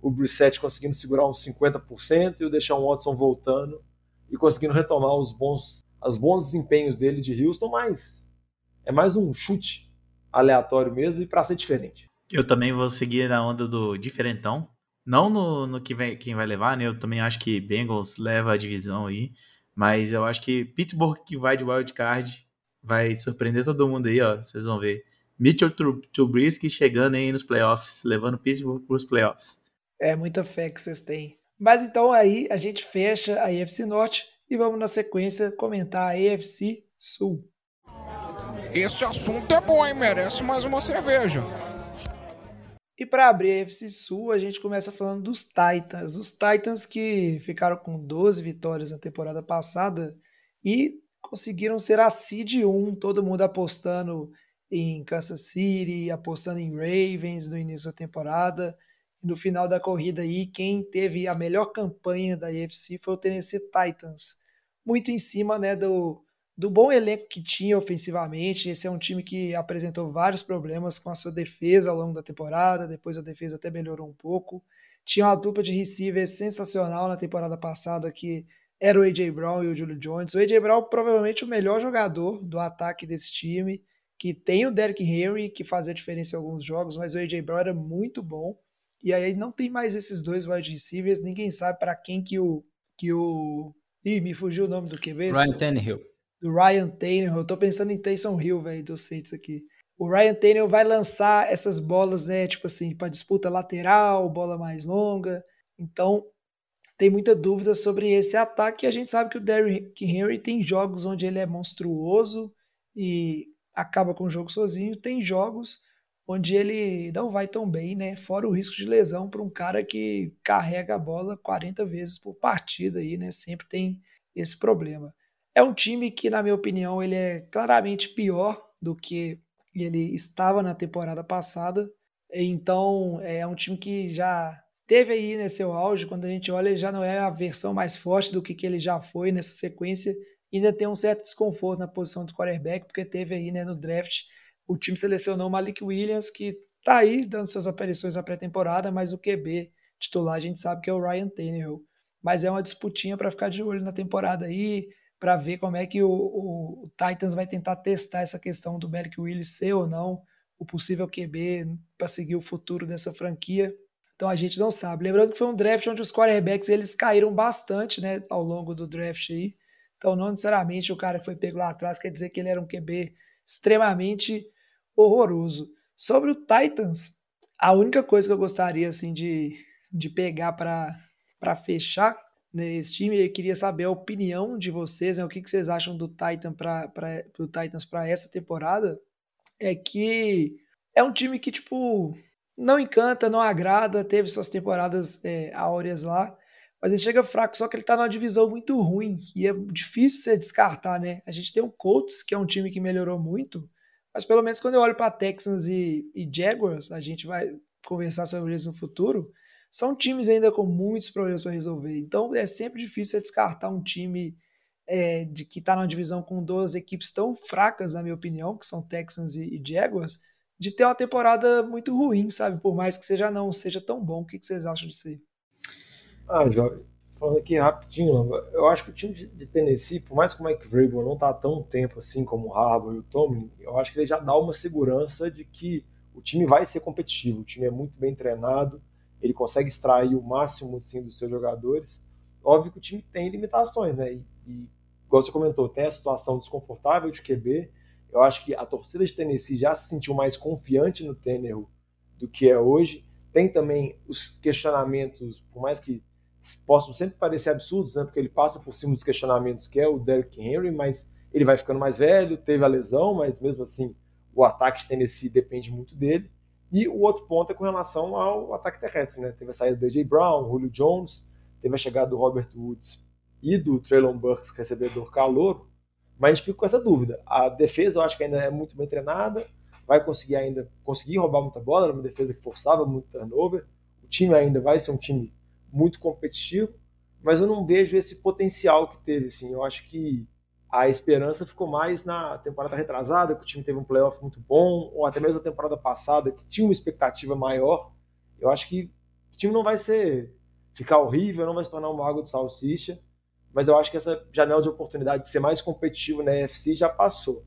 o Brissett conseguindo segurar uns 50% e o Deshaun Watson voltando e conseguindo retomar os bons, os bons desempenhos dele de Houston, mas é mais um chute aleatório mesmo e para ser diferente. Eu também vou seguir na onda do diferentão. Não no, no que vem, quem vai levar, né? Eu também acho que Bengals leva a divisão aí. Mas eu acho que Pittsburgh que vai de wildcard vai surpreender todo mundo aí, ó. Vocês vão ver. Mitchell Trubisky chegando aí nos playoffs, levando Pittsburgh para os playoffs. É muita fé que vocês têm. Mas então aí a gente fecha a AFC Norte e vamos na sequência comentar a AFC Sul. Esse assunto é bom, hein? Merece mais uma cerveja. E para abrir a FC Sul, a gente começa falando dos Titans. Os Titans que ficaram com 12 vitórias na temporada passada e conseguiram ser a seed 1, todo mundo apostando em Kansas City, apostando em Ravens no início da temporada. No final da corrida aí, quem teve a melhor campanha da AFC foi o Tennessee Titans. Muito em cima né, do, do bom elenco que tinha ofensivamente. Esse é um time que apresentou vários problemas com a sua defesa ao longo da temporada, depois a defesa até melhorou um pouco. Tinha uma dupla de receivers sensacional na temporada passada que era o AJ Brown e o Julio Jones. O AJ Brown provavelmente o melhor jogador do ataque desse time, que tem o Derrick Henry que fazia diferença em alguns jogos, mas o AJ Brown era muito bom. E aí não tem mais esses dois wide receivers, ninguém sabe para quem que o que o Ih, me fugiu o nome do QB. Ryan Tannehill do Ryan Tannehill. Eu tô pensando em Taysom Hill, velho, do Saints aqui. O Ryan Tannehill vai lançar essas bolas, né, tipo assim, para disputa lateral, bola mais longa. Então, tem muita dúvida sobre esse ataque. A gente sabe que o Derrick Henry tem jogos onde ele é monstruoso e acaba com o jogo sozinho. Tem jogos onde ele não vai tão bem, né? Fora o risco de lesão para um cara que carrega a bola 40 vezes por partida aí, né? Sempre tem esse problema. É um time que, na minha opinião, ele é claramente pior do que ele estava na temporada passada. Então, é um time que já teve aí né, seu auge. Quando a gente olha, ele já não é a versão mais forte do que, que ele já foi nessa sequência. Ainda tem um certo desconforto na posição do quarterback, porque teve aí né, no draft o time selecionou Malik Williams, que tá aí dando suas aparições na pré-temporada, mas o QB titular a gente sabe que é o Ryan Tannehill. Mas é uma disputinha para ficar de olho na temporada aí para ver como é que o, o, Titans vai tentar testar essa questão do Merrick Willis ser ou não o possível QB para seguir o futuro dessa franquia. Então a gente não sabe. Lembrando que foi um draft onde os quarterbacks eles caíram bastante, né, ao longo do draft aí. Então não necessariamente o cara que foi pego lá atrás quer dizer que ele era um QB extremamente horroroso. Sobre o Titans, a única coisa que eu gostaria assim de, de pegar para fechar nesse time. Eu queria saber a opinião de vocês, né? o que, que vocês acham do, Titan pra, pra, do Titans para essa temporada. É que é um time que, tipo, não encanta, não agrada, teve suas temporadas é, áureas lá, mas ele chega fraco, só que ele tá numa divisão muito ruim e é difícil você descartar, né? A gente tem o Colts, que é um time que melhorou muito, mas pelo menos quando eu olho para Texans e, e Jaguars, a gente vai conversar sobre isso no futuro são times ainda com muitos problemas para resolver. Então é sempre difícil descartar um time é, de que está numa divisão com duas equipes tão fracas, na minha opinião, que são Texans e, e Jaguars, de ter uma temporada muito ruim, sabe? Por mais que seja não seja tão bom. O que, que vocês acham disso aí? Ah, Jovem, falando aqui rapidinho, eu acho que o time de Tennessee, por mais que o Mike Vrabel não tá tão tempo assim como o Harbour e o Tomlin, eu acho que ele já dá uma segurança de que o time vai ser competitivo, o time é muito bem treinado, ele consegue extrair o máximo assim, dos seus jogadores. Óbvio que o time tem limitações, né? E, e igual você comentou, tem a situação desconfortável de QB. Eu acho que a torcida de Tennessee já se sentiu mais confiante no Tannehill do que é hoje. Tem também os questionamentos, por mais que possam sempre parecer absurdos, né? Porque ele passa por cima dos questionamentos que é o Derrick Henry, mas ele vai ficando mais velho, teve a lesão, mas mesmo assim o ataque de Tennessee depende muito dele. E o outro ponto é com relação ao ataque terrestre, né? Teve a saída do AJ Brown, Julio Jones, teve a chegada do Robert Woods e do Traylon Burks, recebedor calor, mas a gente fica com essa dúvida. A defesa eu acho que ainda é muito bem treinada, vai conseguir ainda conseguir roubar muita bola, era uma defesa que forçava muito turnover. O time ainda vai ser um time muito competitivo, mas eu não vejo esse potencial que teve. Assim. Eu acho que a esperança ficou mais na temporada retrasada, que o time teve um playoff muito bom, ou até mesmo a temporada passada, que tinha uma expectativa maior. Eu acho que o time não vai ser ficar horrível, não vai se tornar uma água de salsicha, mas eu acho que essa janela de oportunidade de ser mais competitivo na EFC já passou.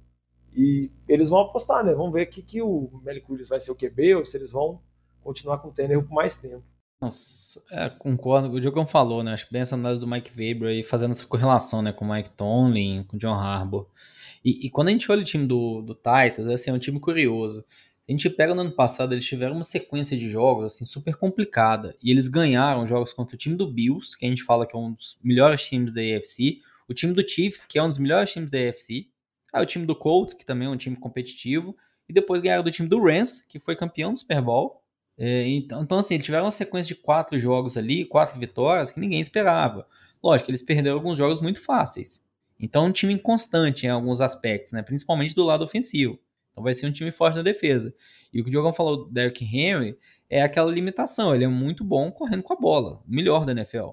E eles vão apostar, né? Vamos ver que, que o Melicuris vai ser o QB ou se eles vão continuar com o Tanner por mais tempo. Nossa, é, concordo. O Diogão falou, né? Acho bem essa análise do Mike Weber aí fazendo essa correlação, né? Com o Mike Tomlin, com o John Harbaugh. E, e, quando a gente olha o time do, do Titans, assim, é um time curioso. A gente pega no ano passado, eles tiveram uma sequência de jogos, assim, super complicada. E eles ganharam jogos contra o time do Bills, que a gente fala que é um dos melhores times da AFC. O time do Chiefs, que é um dos melhores times da AFC. Aí o time do Colts, que também é um time competitivo. E depois ganharam do time do Rams, que foi campeão do Super Bowl. É, então, então, assim, tiveram uma sequência de quatro jogos ali, quatro vitórias, que ninguém esperava. Lógico, eles perderam alguns jogos muito fáceis. Então, um time inconstante em alguns aspectos, né? principalmente do lado ofensivo. Então, vai ser um time forte na defesa. E o que o Diogão falou do Derrick Henry é aquela limitação. Ele é muito bom correndo com a bola, o melhor da NFL.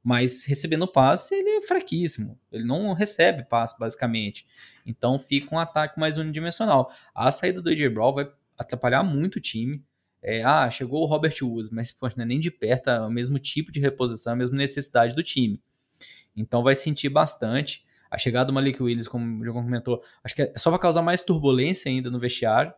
Mas recebendo passe, ele é fraquíssimo. Ele não recebe passe, basicamente. Então, fica um ataque mais unidimensional. A saída do AJ Brown vai atrapalhar muito o time. É, ah, chegou o Robert Woods, mas pô, não é nem de perto é o mesmo tipo de reposição, a mesma necessidade do time. Então vai sentir bastante. A chegada do Malik Willis, como o João comentou, acho que é só vai causar mais turbulência ainda no vestiário,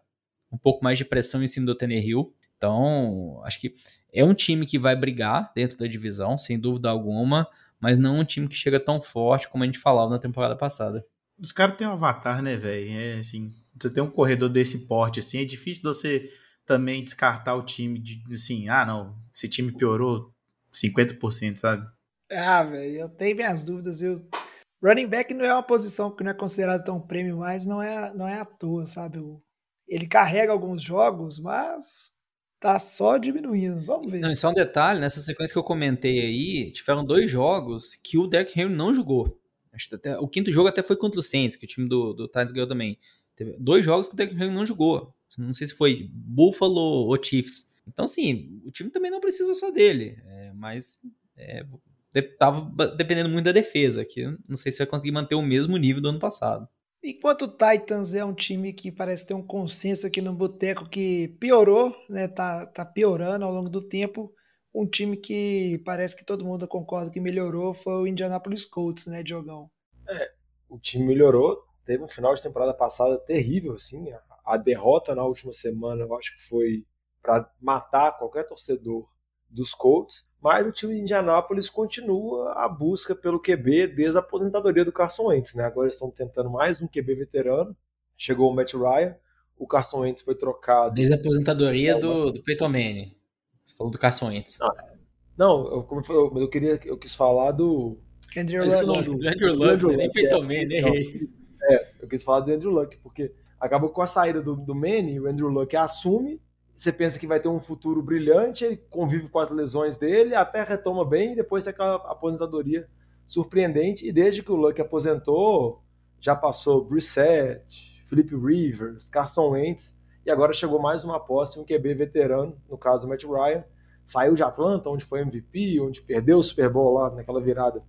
um pouco mais de pressão em cima do Hill. Então, acho que é um time que vai brigar dentro da divisão, sem dúvida alguma, mas não um time que chega tão forte como a gente falava na temporada passada. Os caras têm um avatar, né, velho? É assim, você tem um corredor desse porte, assim, é difícil você também descartar o time de assim, ah, não, esse time piorou 50%, sabe? Ah, velho, eu tenho minhas dúvidas. Eu... Running back não é uma posição que não é considerada tão prêmio, mas não é, não é à toa, sabe? Ele carrega alguns jogos, mas tá só diminuindo. Vamos ver. Não, e só um detalhe, nessa sequência que eu comentei aí, tiveram dois jogos que o Derrick Henry não jogou. Até, o quinto jogo até foi contra o Saints, que o time do, do Titans ganhou também. Teve dois jogos que o Derrick Henry não jogou. Não sei se foi Buffalo ou Chiefs. Então, sim, o time também não precisa só dele, é, mas é, tava dependendo muito da defesa, que não sei se vai conseguir manter o mesmo nível do ano passado. Enquanto o Titans é um time que parece ter um consenso aqui no boteco que piorou, né? Tá, tá piorando ao longo do tempo. Um time que parece que todo mundo concorda que melhorou foi o Indianapolis Colts, né, Diogão? É, o time melhorou. Teve um final de temporada passada terrível, assim a derrota na última semana, eu acho que foi para matar qualquer torcedor dos Colts, mas o time de Indianápolis continua a busca pelo QB desde a aposentadoria do Carson Wentz, né? Agora eles estão tentando mais um QB veterano. Chegou o Matt Ryan, o Carson Wentz foi trocado. Desde a aposentadoria do, do Peyton Manning. Você falou do Carson Wentz. Não, não eu, como eu, eu queria, eu quis falar do Andrew Luck. Do, do Andrew Luck, nem Peyton Manning, errei. É, eu quis falar do Andrew Luck, porque acabou com a saída do, do Manny, o Andrew Luck assume, você pensa que vai ter um futuro brilhante, ele convive com as lesões dele, até retoma bem, e depois tem aquela aposentadoria surpreendente, e desde que o Luck aposentou, já passou Brissett, Felipe Rivers, Carson Wentz, e agora chegou mais uma aposta, um QB veterano, no caso Matt Ryan, saiu de Atlanta, onde foi MVP, onde perdeu o Super Bowl lá naquela virada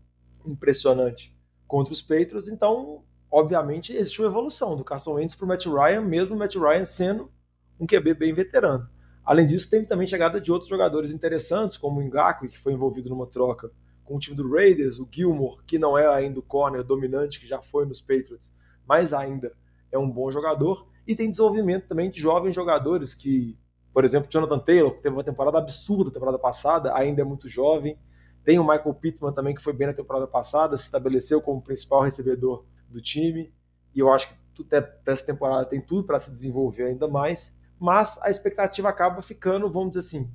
impressionante contra os Patriots, então obviamente, existe uma evolução do Carson Wentz para o Matt Ryan, mesmo o Matt Ryan sendo um QB bem veterano. Além disso, tem também chegada de outros jogadores interessantes, como o Ngakwe, que foi envolvido numa troca com o time do Raiders, o Gilmore, que não é ainda o corner dominante que já foi nos Patriots, mas ainda é um bom jogador, e tem desenvolvimento também de jovens jogadores que, por exemplo, Jonathan Taylor, que teve uma temporada absurda temporada passada, ainda é muito jovem. Tem o Michael Pittman também, que foi bem na temporada passada, se estabeleceu como principal recebedor do time. E eu acho que para essa temporada tem tudo para se desenvolver ainda mais. Mas a expectativa acaba ficando, vamos dizer assim,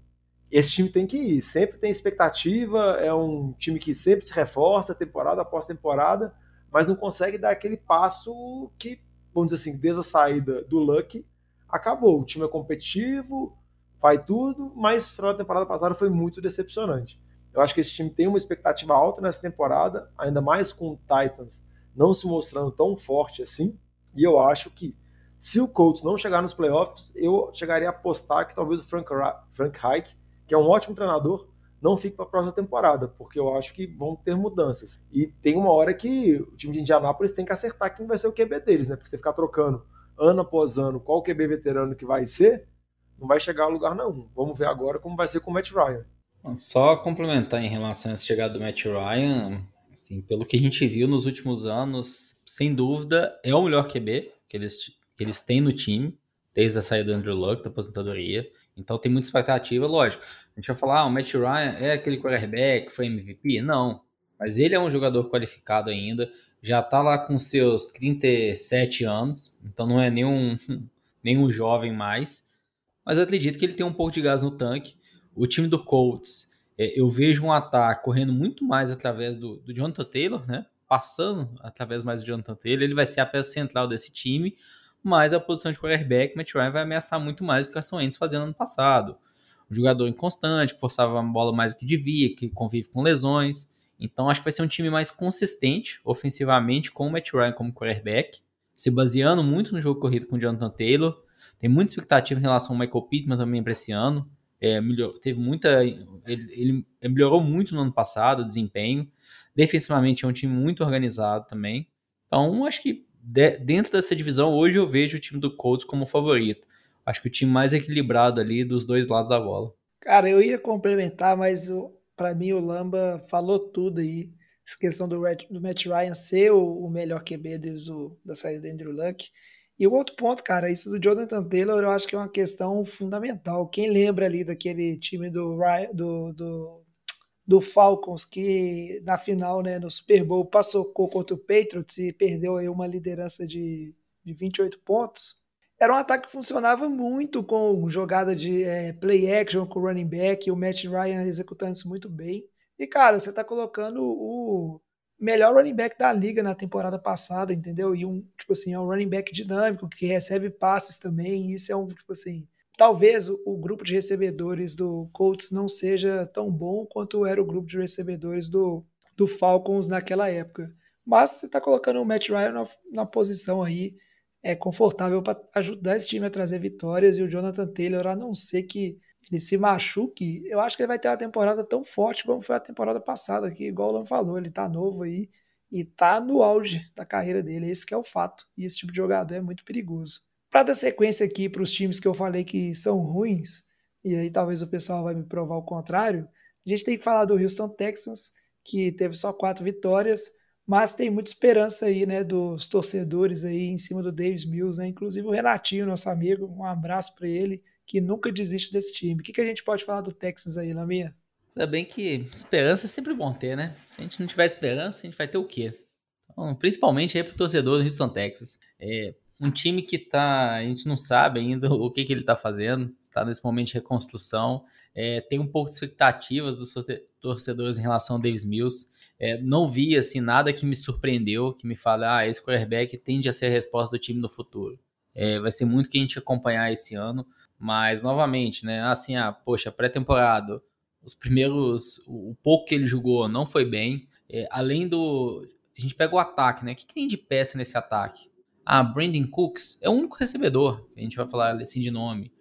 esse time tem que ir. Sempre tem expectativa, é um time que sempre se reforça temporada após temporada, mas não consegue dar aquele passo que, vamos dizer assim, desde a saída do Luck, acabou. O time é competitivo, faz tudo, mas final da temporada passada foi muito decepcionante. Eu acho que esse time tem uma expectativa alta nessa temporada, ainda mais com o Titans não se mostrando tão forte assim. E eu acho que se o Colts não chegar nos playoffs, eu chegaria a apostar que talvez o Frank, Frank Reich que é um ótimo treinador, não fique para a próxima temporada, porque eu acho que vão ter mudanças. E tem uma hora que o time de Indianápolis tem que acertar quem vai ser o QB deles, né? Porque você ficar trocando ano após ano qual QB veterano que vai ser, não vai chegar a lugar nenhum. Vamos ver agora como vai ser com o Matt Ryan. Só complementar em relação a essa chegada do Matt Ryan, assim, pelo que a gente viu nos últimos anos, sem dúvida é o melhor QB que eles, que eles têm no time, desde a saída do Andrew Luck, da aposentadoria. Então tem muita expectativa, lógico. A gente vai falar, ah, o Matt Ryan é aquele quarterback, foi MVP? Não. Mas ele é um jogador qualificado ainda, já tá lá com seus 37 anos, então não é nenhum, nenhum jovem mais. Mas eu acredito que ele tem um pouco de gás no tanque. O time do Colts, é, eu vejo um ataque correndo muito mais através do, do Jonathan Taylor, né? Passando através mais do Jonathan Taylor, ele vai ser a peça central desse time, mas a posição de quarterback, Matt Ryan vai ameaçar muito mais do que o Carson Wentz fazendo ano passado um jogador inconstante, que forçava a bola mais do que devia, que convive com lesões. Então acho que vai ser um time mais consistente ofensivamente com o Matt Ryan como quarterback, se baseando muito no jogo corrido com o Jonathan Taylor. Tem muita expectativa em relação ao Michael Pittman também para esse ano. É, melhor, teve muita. Ele, ele, melhorou muito no ano passado o desempenho. Defensivamente é um time muito organizado também. Então acho que de, dentro dessa divisão hoje eu vejo o time do Colts como favorito acho que o time mais equilibrado ali dos dois lados da bola. Cara, eu ia complementar, mas para mim o Lamba falou tudo aí. Essa questão do, do Matt Ryan ser o, o melhor QB desde o, da saída do Andrew Luck. E o outro ponto, cara, isso do Jonathan Taylor eu acho que é uma questão fundamental. Quem lembra ali daquele time do, do, do, do Falcons que na final, né, no Super Bowl, passou contra o Patriots e perdeu aí uma liderança de, de 28 pontos? Era um ataque que funcionava muito com jogada de é, play action com o running back e o Matt Ryan executando isso muito bem. E, cara, você tá colocando o melhor running back da liga na temporada passada, entendeu? E um, tipo assim, é um running back dinâmico que recebe passes também. Isso é um, tipo assim, talvez o, o, grupo de recebedores do Colts não seja tão bom quanto era o grupo de recebedores do, do Falcons naquela época. Mas você tá colocando o Matt Ryan na, na posição aí é confortável para ajudar esse time a trazer vitórias e o Jonathan Taylor, a não ser que ele se machuque, eu acho que ele vai ter uma temporada tão forte como foi a temporada passada, que igual o Lan falou, ele tá novo aí e tá no auge da carreira dele, esse é o fato. E esse tipo de jogador é muito perigoso. Para dar sequência aqui para os times que eu falei que são ruins, e aí talvez o pessoal vai me provar o contrário, a gente tem que falar do Houston Texans, que teve só quatro vitórias, mas tem muita esperança aí, né, dos torcedores aí em cima do Davis Mills, né? Inclusive o Renatinho, nosso amigo, um abraço para ele, que nunca desiste desse time. O que, que a gente pode falar do Texas aí, Laminha? Ainda bem que esperança é sempre bom ter, né? Se a gente não tiver esperança, a gente vai ter o quê? Então, principalmente aí pro torcedor do Houston, Texas. É um time que tá, a gente não sabe ainda o que, que ele tá fazendo, tá nesse momento de reconstrução. É, tem um pouco de expectativas dos torcedores em relação ao Davis Mills. É, não vi assim nada que me surpreendeu, que me fala, ah, esse quarterback tende a ser a resposta do time no futuro. É, vai ser muito que a gente acompanhar esse ano, mas novamente, né? Assim, ah, poxa, pré-temporada, os primeiros, o, o, pouco que ele jogou não foi bem. É, além do, a gente pega o ataque, né? O que, que tem de peça nesse ataque? Ah, Brandon Cooks é o único recebedor, a gente vai falar assim de nome.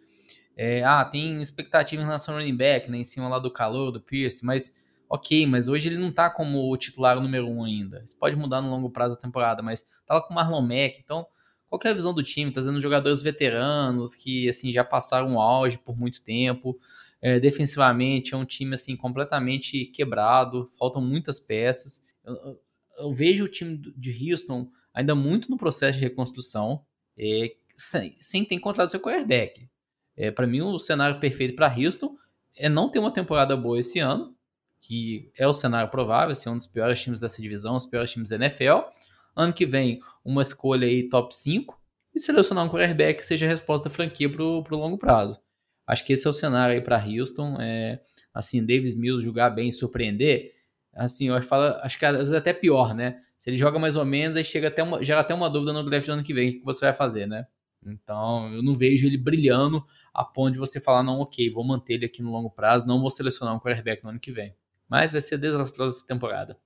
É, ah, tem expectativa em relação ao running back, né? Em cima lá do calor, do Pierce, mas ok, mas hoje ele não tá como o titular número um ainda. Isso pode mudar no longo prazo da temporada, mas tá lá com o Marlon Mack, então qual é a visão do time? Tá trazendo jogadores veteranos que assim já passaram o auge por muito tempo. É, defensivamente é um time assim completamente quebrado, faltam muitas peças. Eu, eu, vejo o time de Houston ainda muito no processo de reconstrução, é, sem, sem ter encontrado seu quarterback. É, para mim, o cenário perfeito para Houston é não ter uma temporada boa esse ano, que é o cenário provável, ser um dos piores times dessa divisão, os piores times da NFL. Ano que vem, uma escolha aí top 5 e selecionar um quarterback que seja a resposta da franquia para o longo prazo. Acho que esse é o cenário aí para Houston. É, assim, Davis Mills jogar bem, surpreender. Assim, eu falo, acho que às vezes é até pior, né? Se ele joga mais ou menos, aí chega até uma, gera até uma dúvida no draft do ano que vem, o que você vai fazer, né? Então, eu não vejo ele brilhando a ponto de você falar, não, ok, vou manter ele aqui no longo prazo, não vou selecionar um quarterback no ano que vem. Mas vai ser desastrosa essa temporada.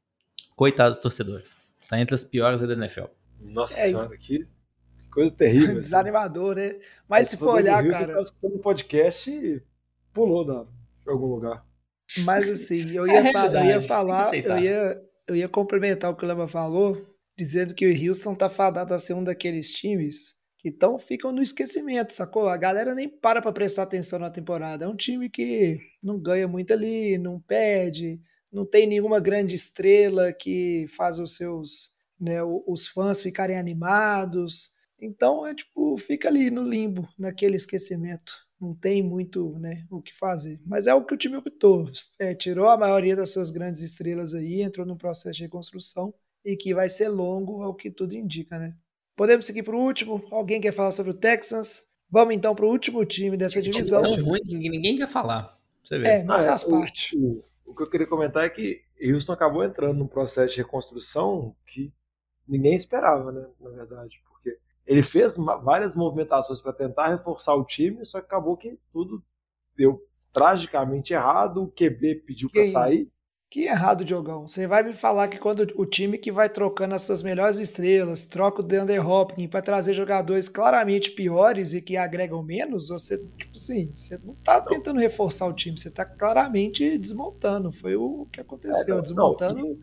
Coitados dos torcedores. Tá entre as piores da NFL. Nossa é senhora, que coisa terrível. Desanimador, né? Mas se for olhar, Rio, cara... Você tá escutando um podcast e pulou da em algum lugar. Mas assim, eu É ia, a fa- eu ia que falar, eu ia, eu ia complementar o que o Lama falou, dizendo que o Houston tá fadado a ser um daqueles times que então ficam no esquecimento, sacou? A galera nem para pra prestar atenção na temporada. É um time que não ganha muito ali, não perde, não tem nenhuma grande estrela que faz os seus, né, os fãs ficarem animados. Então é tipo, fica ali no limbo, naquele esquecimento. Não tem muito né, o que fazer. Mas é o que o time optou. É, tirou a maioria das suas grandes estrelas aí, entrou num processo de reconstrução e que vai ser longo, é o que tudo indica, né? Podemos seguir para o último. Alguém quer falar sobre o Texans? Vamos então para o último time dessa divisão. Tão ruim que ninguém quer falar. Você vê. É, mas Ah, é, faz o- parte. O, o que eu queria comentar é que Houston acabou entrando num processo de reconstrução que ninguém esperava, né? Na verdade, porque ele fez várias movimentações para tentar reforçar o time, só que acabou que tudo deu tragicamente errado. O QB pediu para sair. Que errado, Diogão. Você vai me falar que quando o time que vai trocando as suas melhores estrelas, troca o DeAndre Hopkins para trazer jogadores claramente piores e que agregam menos, você, tipo assim, você não tá tentando reforçar o time, você tá claramente desmontando. Foi o que aconteceu, É, desmontando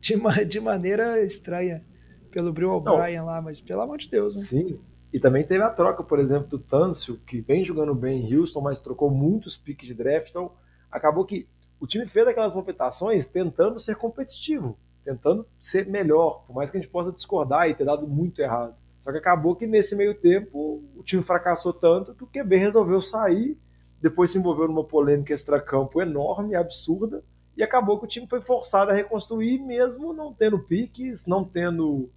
de, de maneira estranha pelo Bill O'Brien lá, mas pelo amor de Deus, né? Sim. E também teve a troca, por exemplo, do Tâncio, que vem jogando bem em Houston, mas trocou muitos piques de draft. Então, acabou que o time fez aquelas movimentações tentando ser competitivo, tentando ser melhor, por mais que a gente possa discordar e ter dado muito errado. Só que acabou que nesse meio tempo o time fracassou tanto que o QB resolveu sair, depois se envolveu numa polêmica extracampo enorme, absurda, e acabou que o time foi forçado a reconstruir, mesmo não tendo piques, não tendo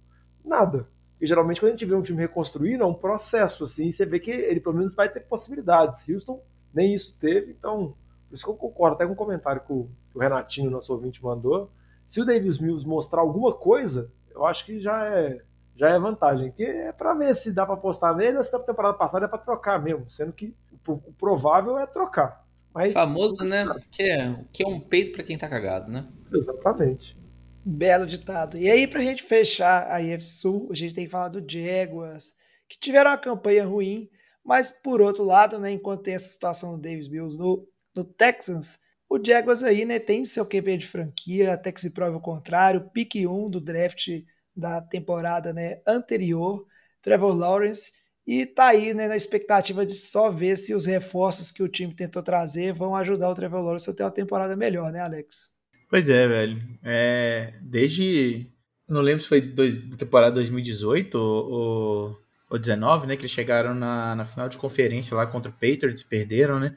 nada. E geralmente quando a gente vê um time reconstruindo, é um processo, assim, você vê que ele pelo menos vai ter possibilidades. Houston nem isso teve, então por isso que eu concordo até com o comentário que o, que o Renatinho, nosso ouvinte, mandou. Se o Davis Mills mostrar alguma coisa, eu acho que já é, já é vantagem. Que é para ver se dá para apostar nele ou se da temporada passada é para trocar mesmo, sendo que o, provável é trocar. Mas, Famoso, né? Que é, que é um peito pra quem tá cagado, né? Exatamente. Belo ditado. E aí, pra gente fechar a IF Sul, a gente tem que falar do Jaguars, que tiveram uma campanha ruim, mas por outro lado, né, enquanto tem essa situação do Davis Mills no, no Texans, o Jaguars aí, né, tem seu QB de franquia, até que se prove o contrário, pique 1 do draft da temporada, né, anterior, Trevor Lawrence, e tá aí, né, na expectativa de só ver se os reforços que o time tentou trazer vão ajudar o Trevor Lawrence a ter uma temporada melhor, né, Alex? Pois é, velho. É, desde. Não lembro se foi dois, temporada 2018 ou, ou, ou 19, né? Que eles chegaram na, na final de conferência lá contra o Patriots, perderam, né?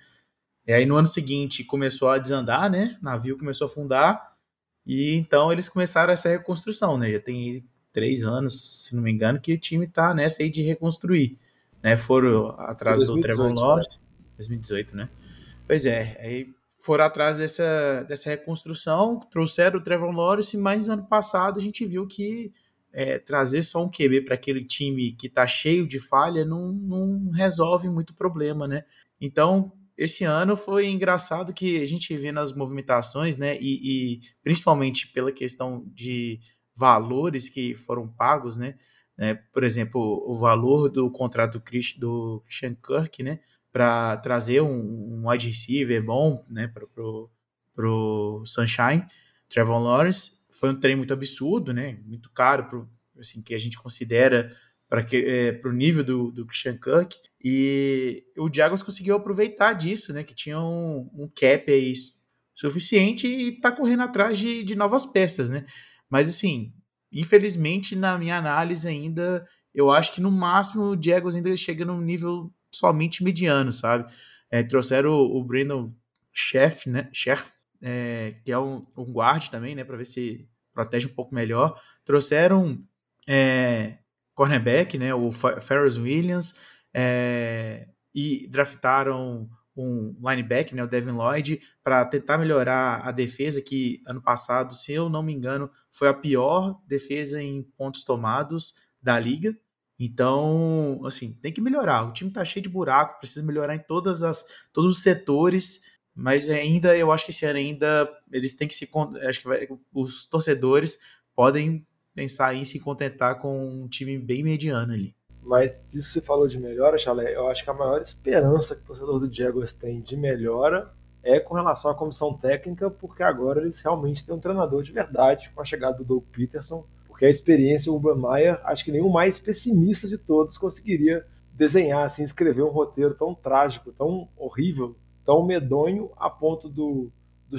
E aí no ano seguinte começou a desandar, né? O navio começou a afundar. E então eles começaram essa reconstrução, né? Já tem três anos, se não me engano, que o time tá nessa aí de reconstruir. Né? Foram atrás do 2018, Trevor né? Lawrence. 2018, né? Pois é, aí foram atrás dessa, dessa reconstrução, trouxeram o Trevor Lawrence, mas ano passado a gente viu que é, trazer só um QB para aquele time que está cheio de falha não, não resolve muito problema, né? Então, esse ano foi engraçado que a gente vê nas movimentações, né? E, e principalmente pela questão de valores que foram pagos, né? É, por exemplo, o valor do contrato do, Chris, do Christian Kirk, né? Para trazer um, um receiver bom, né? Para pro, pro Sunshine, Trevor Lawrence, foi um trem muito absurdo, né? Muito caro, pro, assim, que a gente considera para é, o nível do, do Christian Kirk. E o Jaguars conseguiu aproveitar disso, né? Que tinha um, um cap aí suficiente e tá correndo atrás de, de novas peças, né? Mas assim, infelizmente, na minha análise ainda, eu acho que no máximo o Jaguars ainda chega num nível somente mediano, sabe? É, trouxeram o, o Brandon Chef, né? Chef, é, que é um, um guard também, né? Para ver se protege um pouco melhor. Trouxeram é, cornerback, né? O Ferris Williams. É, e draftaram um linebacker, né, o Devin Lloyd, para tentar melhorar a defesa, que ano passado, se eu não me engano, foi a pior defesa em pontos tomados da liga. Então, assim, tem que melhorar. O time tá cheio de buraco, precisa melhorar em todas as, todos os setores, mas ainda, eu acho que esse ano ainda eles têm que se. Acho que vai, os torcedores podem pensar em se contentar com um time bem mediano ali. Mas disso você falou de melhora, Chalé, eu acho que a maior esperança que o torcedor do Jaguars tem de melhora é com relação à comissão técnica, porque agora eles realmente têm um treinador de verdade com a chegada do Doug Peterson, porque a experiência, Urban Meyer, acho que nenhum mais pessimista de todos conseguiria desenhar, assim, escrever um roteiro tão trágico, tão horrível, tão medonho, a ponto do, do,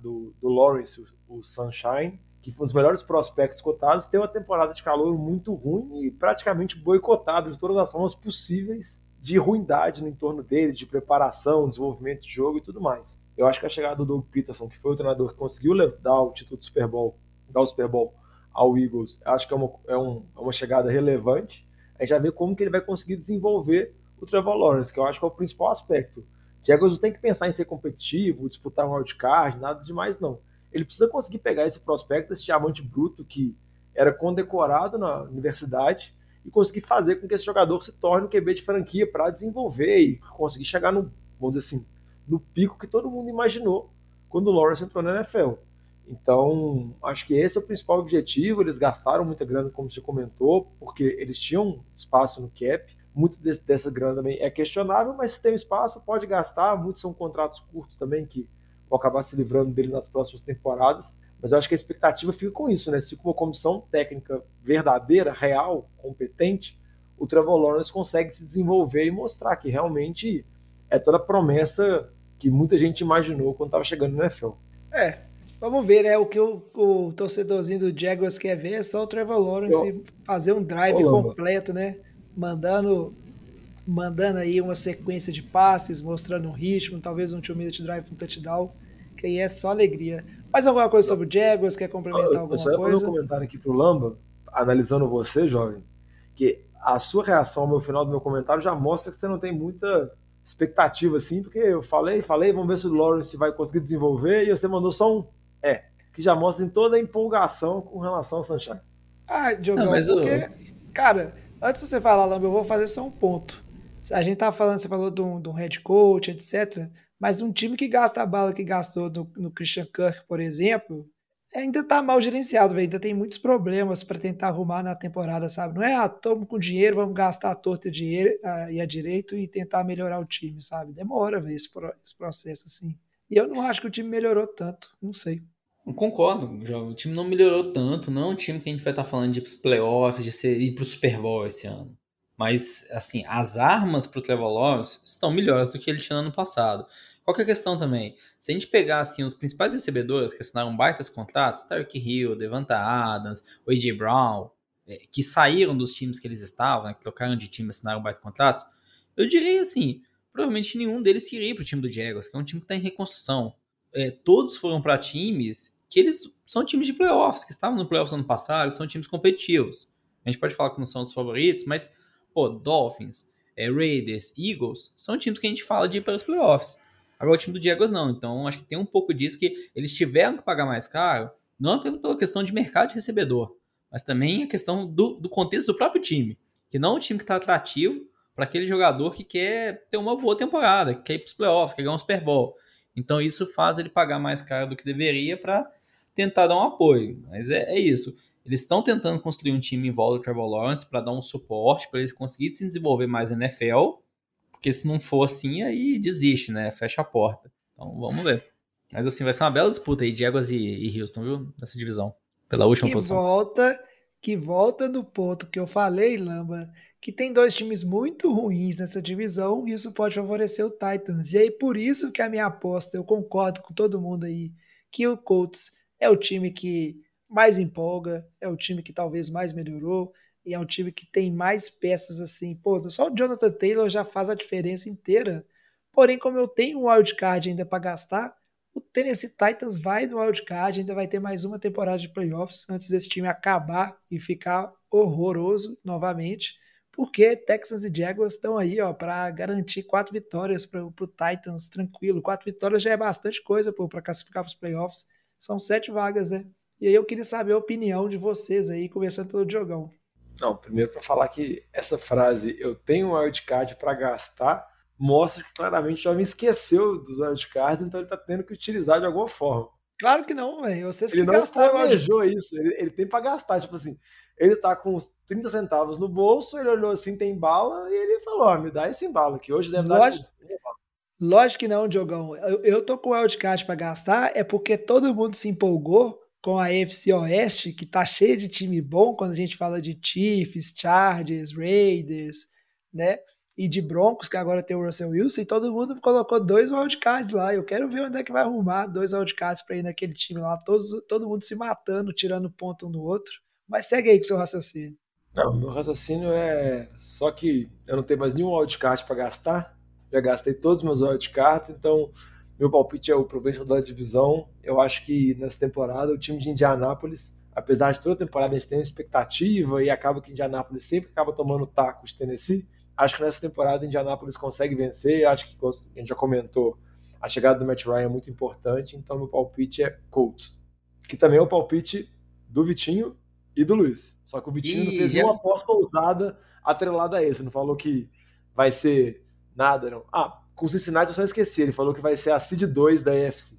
do, do Lawrence, o Sunshine, que dos melhores prospectos cotados, ter uma temporada de calor muito ruim e praticamente boicotado de todas as formas possíveis de ruindade no entorno dele, de preparação, desenvolvimento de jogo e tudo mais. Eu acho que a chegada do Doug Peterson, que foi o treinador que conseguiu dar o título do Super Bowl, dar o Super Bowl ao Eagles, acho que é uma, é, um, é uma chegada relevante. A gente já vê como que ele vai conseguir desenvolver o Trevor Lawrence, que eu acho que é o principal aspecto. Jaguars não tem que pensar em ser competitivo, disputar um wildcard, nada demais não. Ele precisa conseguir pegar esse prospecto, esse diamante bruto que era condecorado na universidade e conseguir fazer com que esse jogador se torne um QB de franquia para desenvolver e conseguir chegar no, vamos dizer assim, no pico que todo mundo imaginou quando o Lawrence entrou na NFL. Então, acho que esse é o principal objetivo. Eles gastaram muita grana, como você comentou, porque eles tinham espaço no cap. Muito desse, dessa grana também é questionável, mas se tem espaço, pode gastar. Muitos são contratos curtos também que vão acabar se livrando dele nas próximas temporadas. Mas eu acho que a expectativa fica com isso, né? Se com uma comissão técnica verdadeira, real, competente, o Trevor Lawrence consegue se desenvolver e mostrar que realmente é toda a promessa que muita gente imaginou quando estava chegando no NFL. É, vamos ver, né? O que o, o torcedorzinho do Jaguars quer ver é só o Trevor Lawrence eu... fazer um drive completo, né? Mandando mandando aí uma sequência de passes, mostrando um ritmo, talvez um two-minute drive com um touchdown, que aí é só alegria. Mais alguma coisa sobre o Jaguars? Quer complementar alguma coisa? Eu só ia fazer um comentário aqui pro Lamba, analisando você, jovem, que a sua reação ao meu final do meu comentário já mostra que você não tem muita expectativa, assim, porque eu falei, falei, vamos ver se o Lawrence vai conseguir desenvolver, e você mandou só um é, que já mostra em toda a empolgação com relação ao Sunshine. Ah, Diogão, não, mas porque, eu... cara, antes de você falar, Lamba, eu vou fazer só um ponto. A gente tava falando, você falou de um, de um head coach, etc. Mas um time que gasta a bala que gastou no, no Christian Kirk, por exemplo, ainda tá mal gerenciado, ainda tem muitos problemas para tentar arrumar na temporada, sabe? Não é, ah, tamo com dinheiro, vamos gastar a torta dinheiro, ah, e a direito e tentar melhorar o time, sabe? Demora, ver esse, esse processo assim. E eu não acho que o time melhorou tanto, não sei. Concordo, o time não melhorou tanto, não é um time que a gente vai estar tá falando de playoffs, de ser, ir pro Super Bowl esse ano. Mas, assim, as armas pro Trevor Lawrence estão melhores do que ele tinha no ano passado. Qual que é a questão também? Se a gente pegar assim, os principais recebedores que assinaram baitas contratos, Tarek Hill, Devonta Adams, o A.J. Brown, é, que saíram dos times que eles estavam, né, que trocaram de time assinaram baitas contratos, eu diria assim, provavelmente nenhum deles queria ir para o time do Jaguars, que é um time que está em reconstrução. É, todos foram para times que eles são times de playoffs, que estavam no playoffs ano passado, são times competitivos. A gente pode falar que não são os favoritos, mas, pô, Dolphins, é, Raiders, Eagles, são times que a gente fala de ir para os playoffs. Agora o time do Diegos não. Então acho que tem um pouco disso que eles tiveram que pagar mais caro, não pela, pela questão de mercado de recebedor, mas também a questão do, do contexto do próprio time. Que não é um time que está atrativo para aquele jogador que quer ter uma boa temporada, que quer ir para os playoffs, quer ganhar um Super Bowl. Então isso faz ele pagar mais caro do que deveria para tentar dar um apoio. Mas é, é isso. Eles estão tentando construir um time em volta do Trevor Lawrence para dar um suporte, para ele conseguir se desenvolver mais na NFL porque se não for assim, aí desiste, né? Fecha a porta. Então vamos ver. Mas assim, vai ser uma bela disputa aí, Jaguars e, e Houston, viu? Nessa divisão. Pela última que posição. Volta, que volta no ponto que eu falei, Lamba, que tem dois times muito ruins nessa divisão, e isso pode favorecer o Titans. E aí, por isso que a minha aposta, eu concordo com todo mundo aí, que o Colts é o time que mais empolga, é o time que talvez mais melhorou, e é um time que tem mais peças assim. Pô, só o Jonathan Taylor já faz a diferença inteira. Porém, como eu tenho um wildcard ainda para gastar, o Tennessee Titans vai no wildcard, ainda vai ter mais uma temporada de playoffs antes desse time acabar e ficar horroroso novamente, porque Texans e Jaguars estão aí ó para garantir quatro vitórias para o Titans tranquilo. Quatro vitórias já é bastante coisa para classificar para os playoffs. São sete vagas, né? E aí eu queria saber a opinião de vocês aí, começando pelo Diogão. Não, primeiro para falar que essa frase, eu tenho um wildcard para gastar, mostra que claramente o jovem esqueceu dos wildcards, então ele está tendo que utilizar de alguma forma. Claro que não, velho. Vocês ele que não planejou isso. Ele, ele, tem para gastar. Tipo assim, ele tá com uns 30 centavos no bolso, ele olhou assim, tem bala, e ele falou: ó, me dá esse bala, que hoje deve Lógico, dar. Lógico que não, Diogão. Eu, eu tô com o wildcard para gastar, é porque todo mundo se empolgou com a AFC Oeste, que tá cheia de time bom, quando a gente fala de Chiefs, Chargers, Raiders, né? E de Broncos, que agora tem o Russell Wilson, e todo mundo colocou dois wildcards lá. Eu quero ver onde é que vai arrumar dois wildcards para ir naquele time lá, todos, todo mundo se matando, tirando ponto um do outro. Mas segue aí com o seu raciocínio. Não, meu raciocínio é só que eu não tenho mais nenhum wildcard para gastar. Já gastei todos os meus wildcards, então meu palpite é o pro vencedor da divisão. Eu acho que nessa temporada o time de Indianápolis, apesar de toda temporada a gente tem expectativa e acaba que Indianápolis sempre acaba tomando taco de Tennessee, acho que nessa temporada Indianápolis consegue vencer. Acho que a gente já comentou, a chegada do Matt Ryan é muito importante, então meu palpite é Colts, que também é o palpite do Vitinho e do Luiz. Só que o Vitinho não fez já... uma aposta ousada atrelada a esse, não falou que vai ser nada, não. Ah, com o Cincinnati eu só esqueci, ele falou que vai ser a seed 2 da AFC.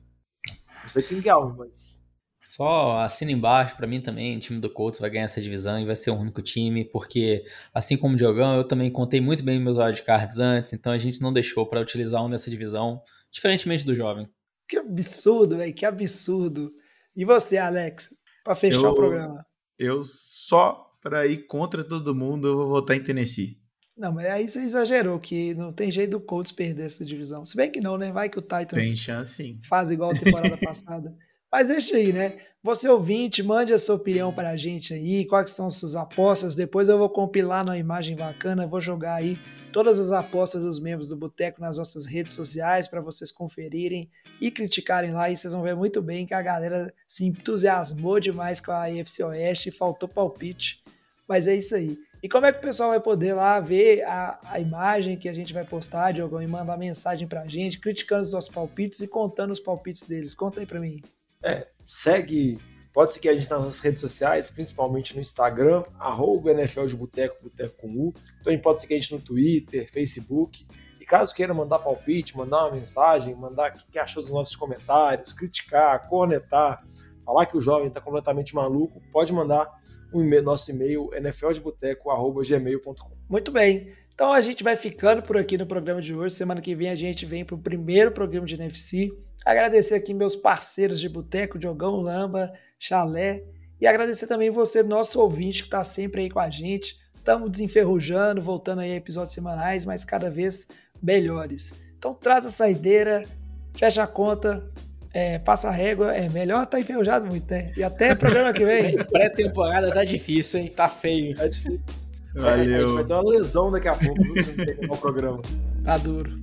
Não sei quem é algo, mas... Só assina embaixo, para mim também, o time do Colts vai ganhar essa divisão e vai ser o único time, porque assim como o Diogão, eu também contei muito bem meus wildcards antes, então a gente não deixou para utilizar um nessa divisão, diferentemente do jovem. Que absurdo, velho, que absurdo. E você, Alex, para fechar eu... o programa? Eu só para ir contra todo mundo, eu vou votar em Tennessee. Não, mas aí você exagerou, que não tem jeito do Colts perder essa divisão. Se bem que não, né? Vai que o Titans tem chance, sim. faz igual a temporada passada. Mas deixa aí, né? Você ouvinte, mande a sua opinião para a gente aí, quais são as suas apostas. Depois eu vou compilar numa imagem bacana, vou jogar aí todas as apostas dos membros do Boteco nas nossas redes sociais para vocês conferirem e criticarem lá. E vocês vão ver muito bem que a galera se entusiasmou demais com a AFC Oeste e faltou palpite. Mas é isso aí. E como é que o pessoal vai poder lá ver a, a imagem que a gente vai postar, Diogo, e mandar mensagem pra gente, criticando os nossos palpites e contando os palpites deles? Conta aí pra mim. É, segue, pode seguir a gente nas redes sociais, principalmente no Instagram, arroba NFL de Boteco, Boteco com U. Também pode seguir a gente no Twitter, Facebook. E caso queira mandar palpite, mandar uma mensagem, mandar o que achou dos nossos comentários, criticar, cornetar, falar que o jovem está completamente maluco, pode mandar o nosso e-mail nfldeboteco.gmail.com. Muito bem. Então a gente vai ficando por aqui no programa de hoje. Semana que vem a gente vem para o primeiro programa de NFC. Agradecer aqui meus parceiros de boteco, Diogão Lamba, Chalé. E agradecer também você, nosso ouvinte, que está sempre aí com a gente. Estamos desenferrujando, voltando aí a episódios semanais, mas cada vez melhores. Então traz a saideira, fecha a conta, é, passa a régua, é melhor tá enferrujado muito, né? E até programa que vem. Pré-temporada tá difícil, hein? Tá feio. Tá difícil. Valeu. É, a gente vai ter uma lesão daqui a pouco, viu? Se não o programa. Tá duro.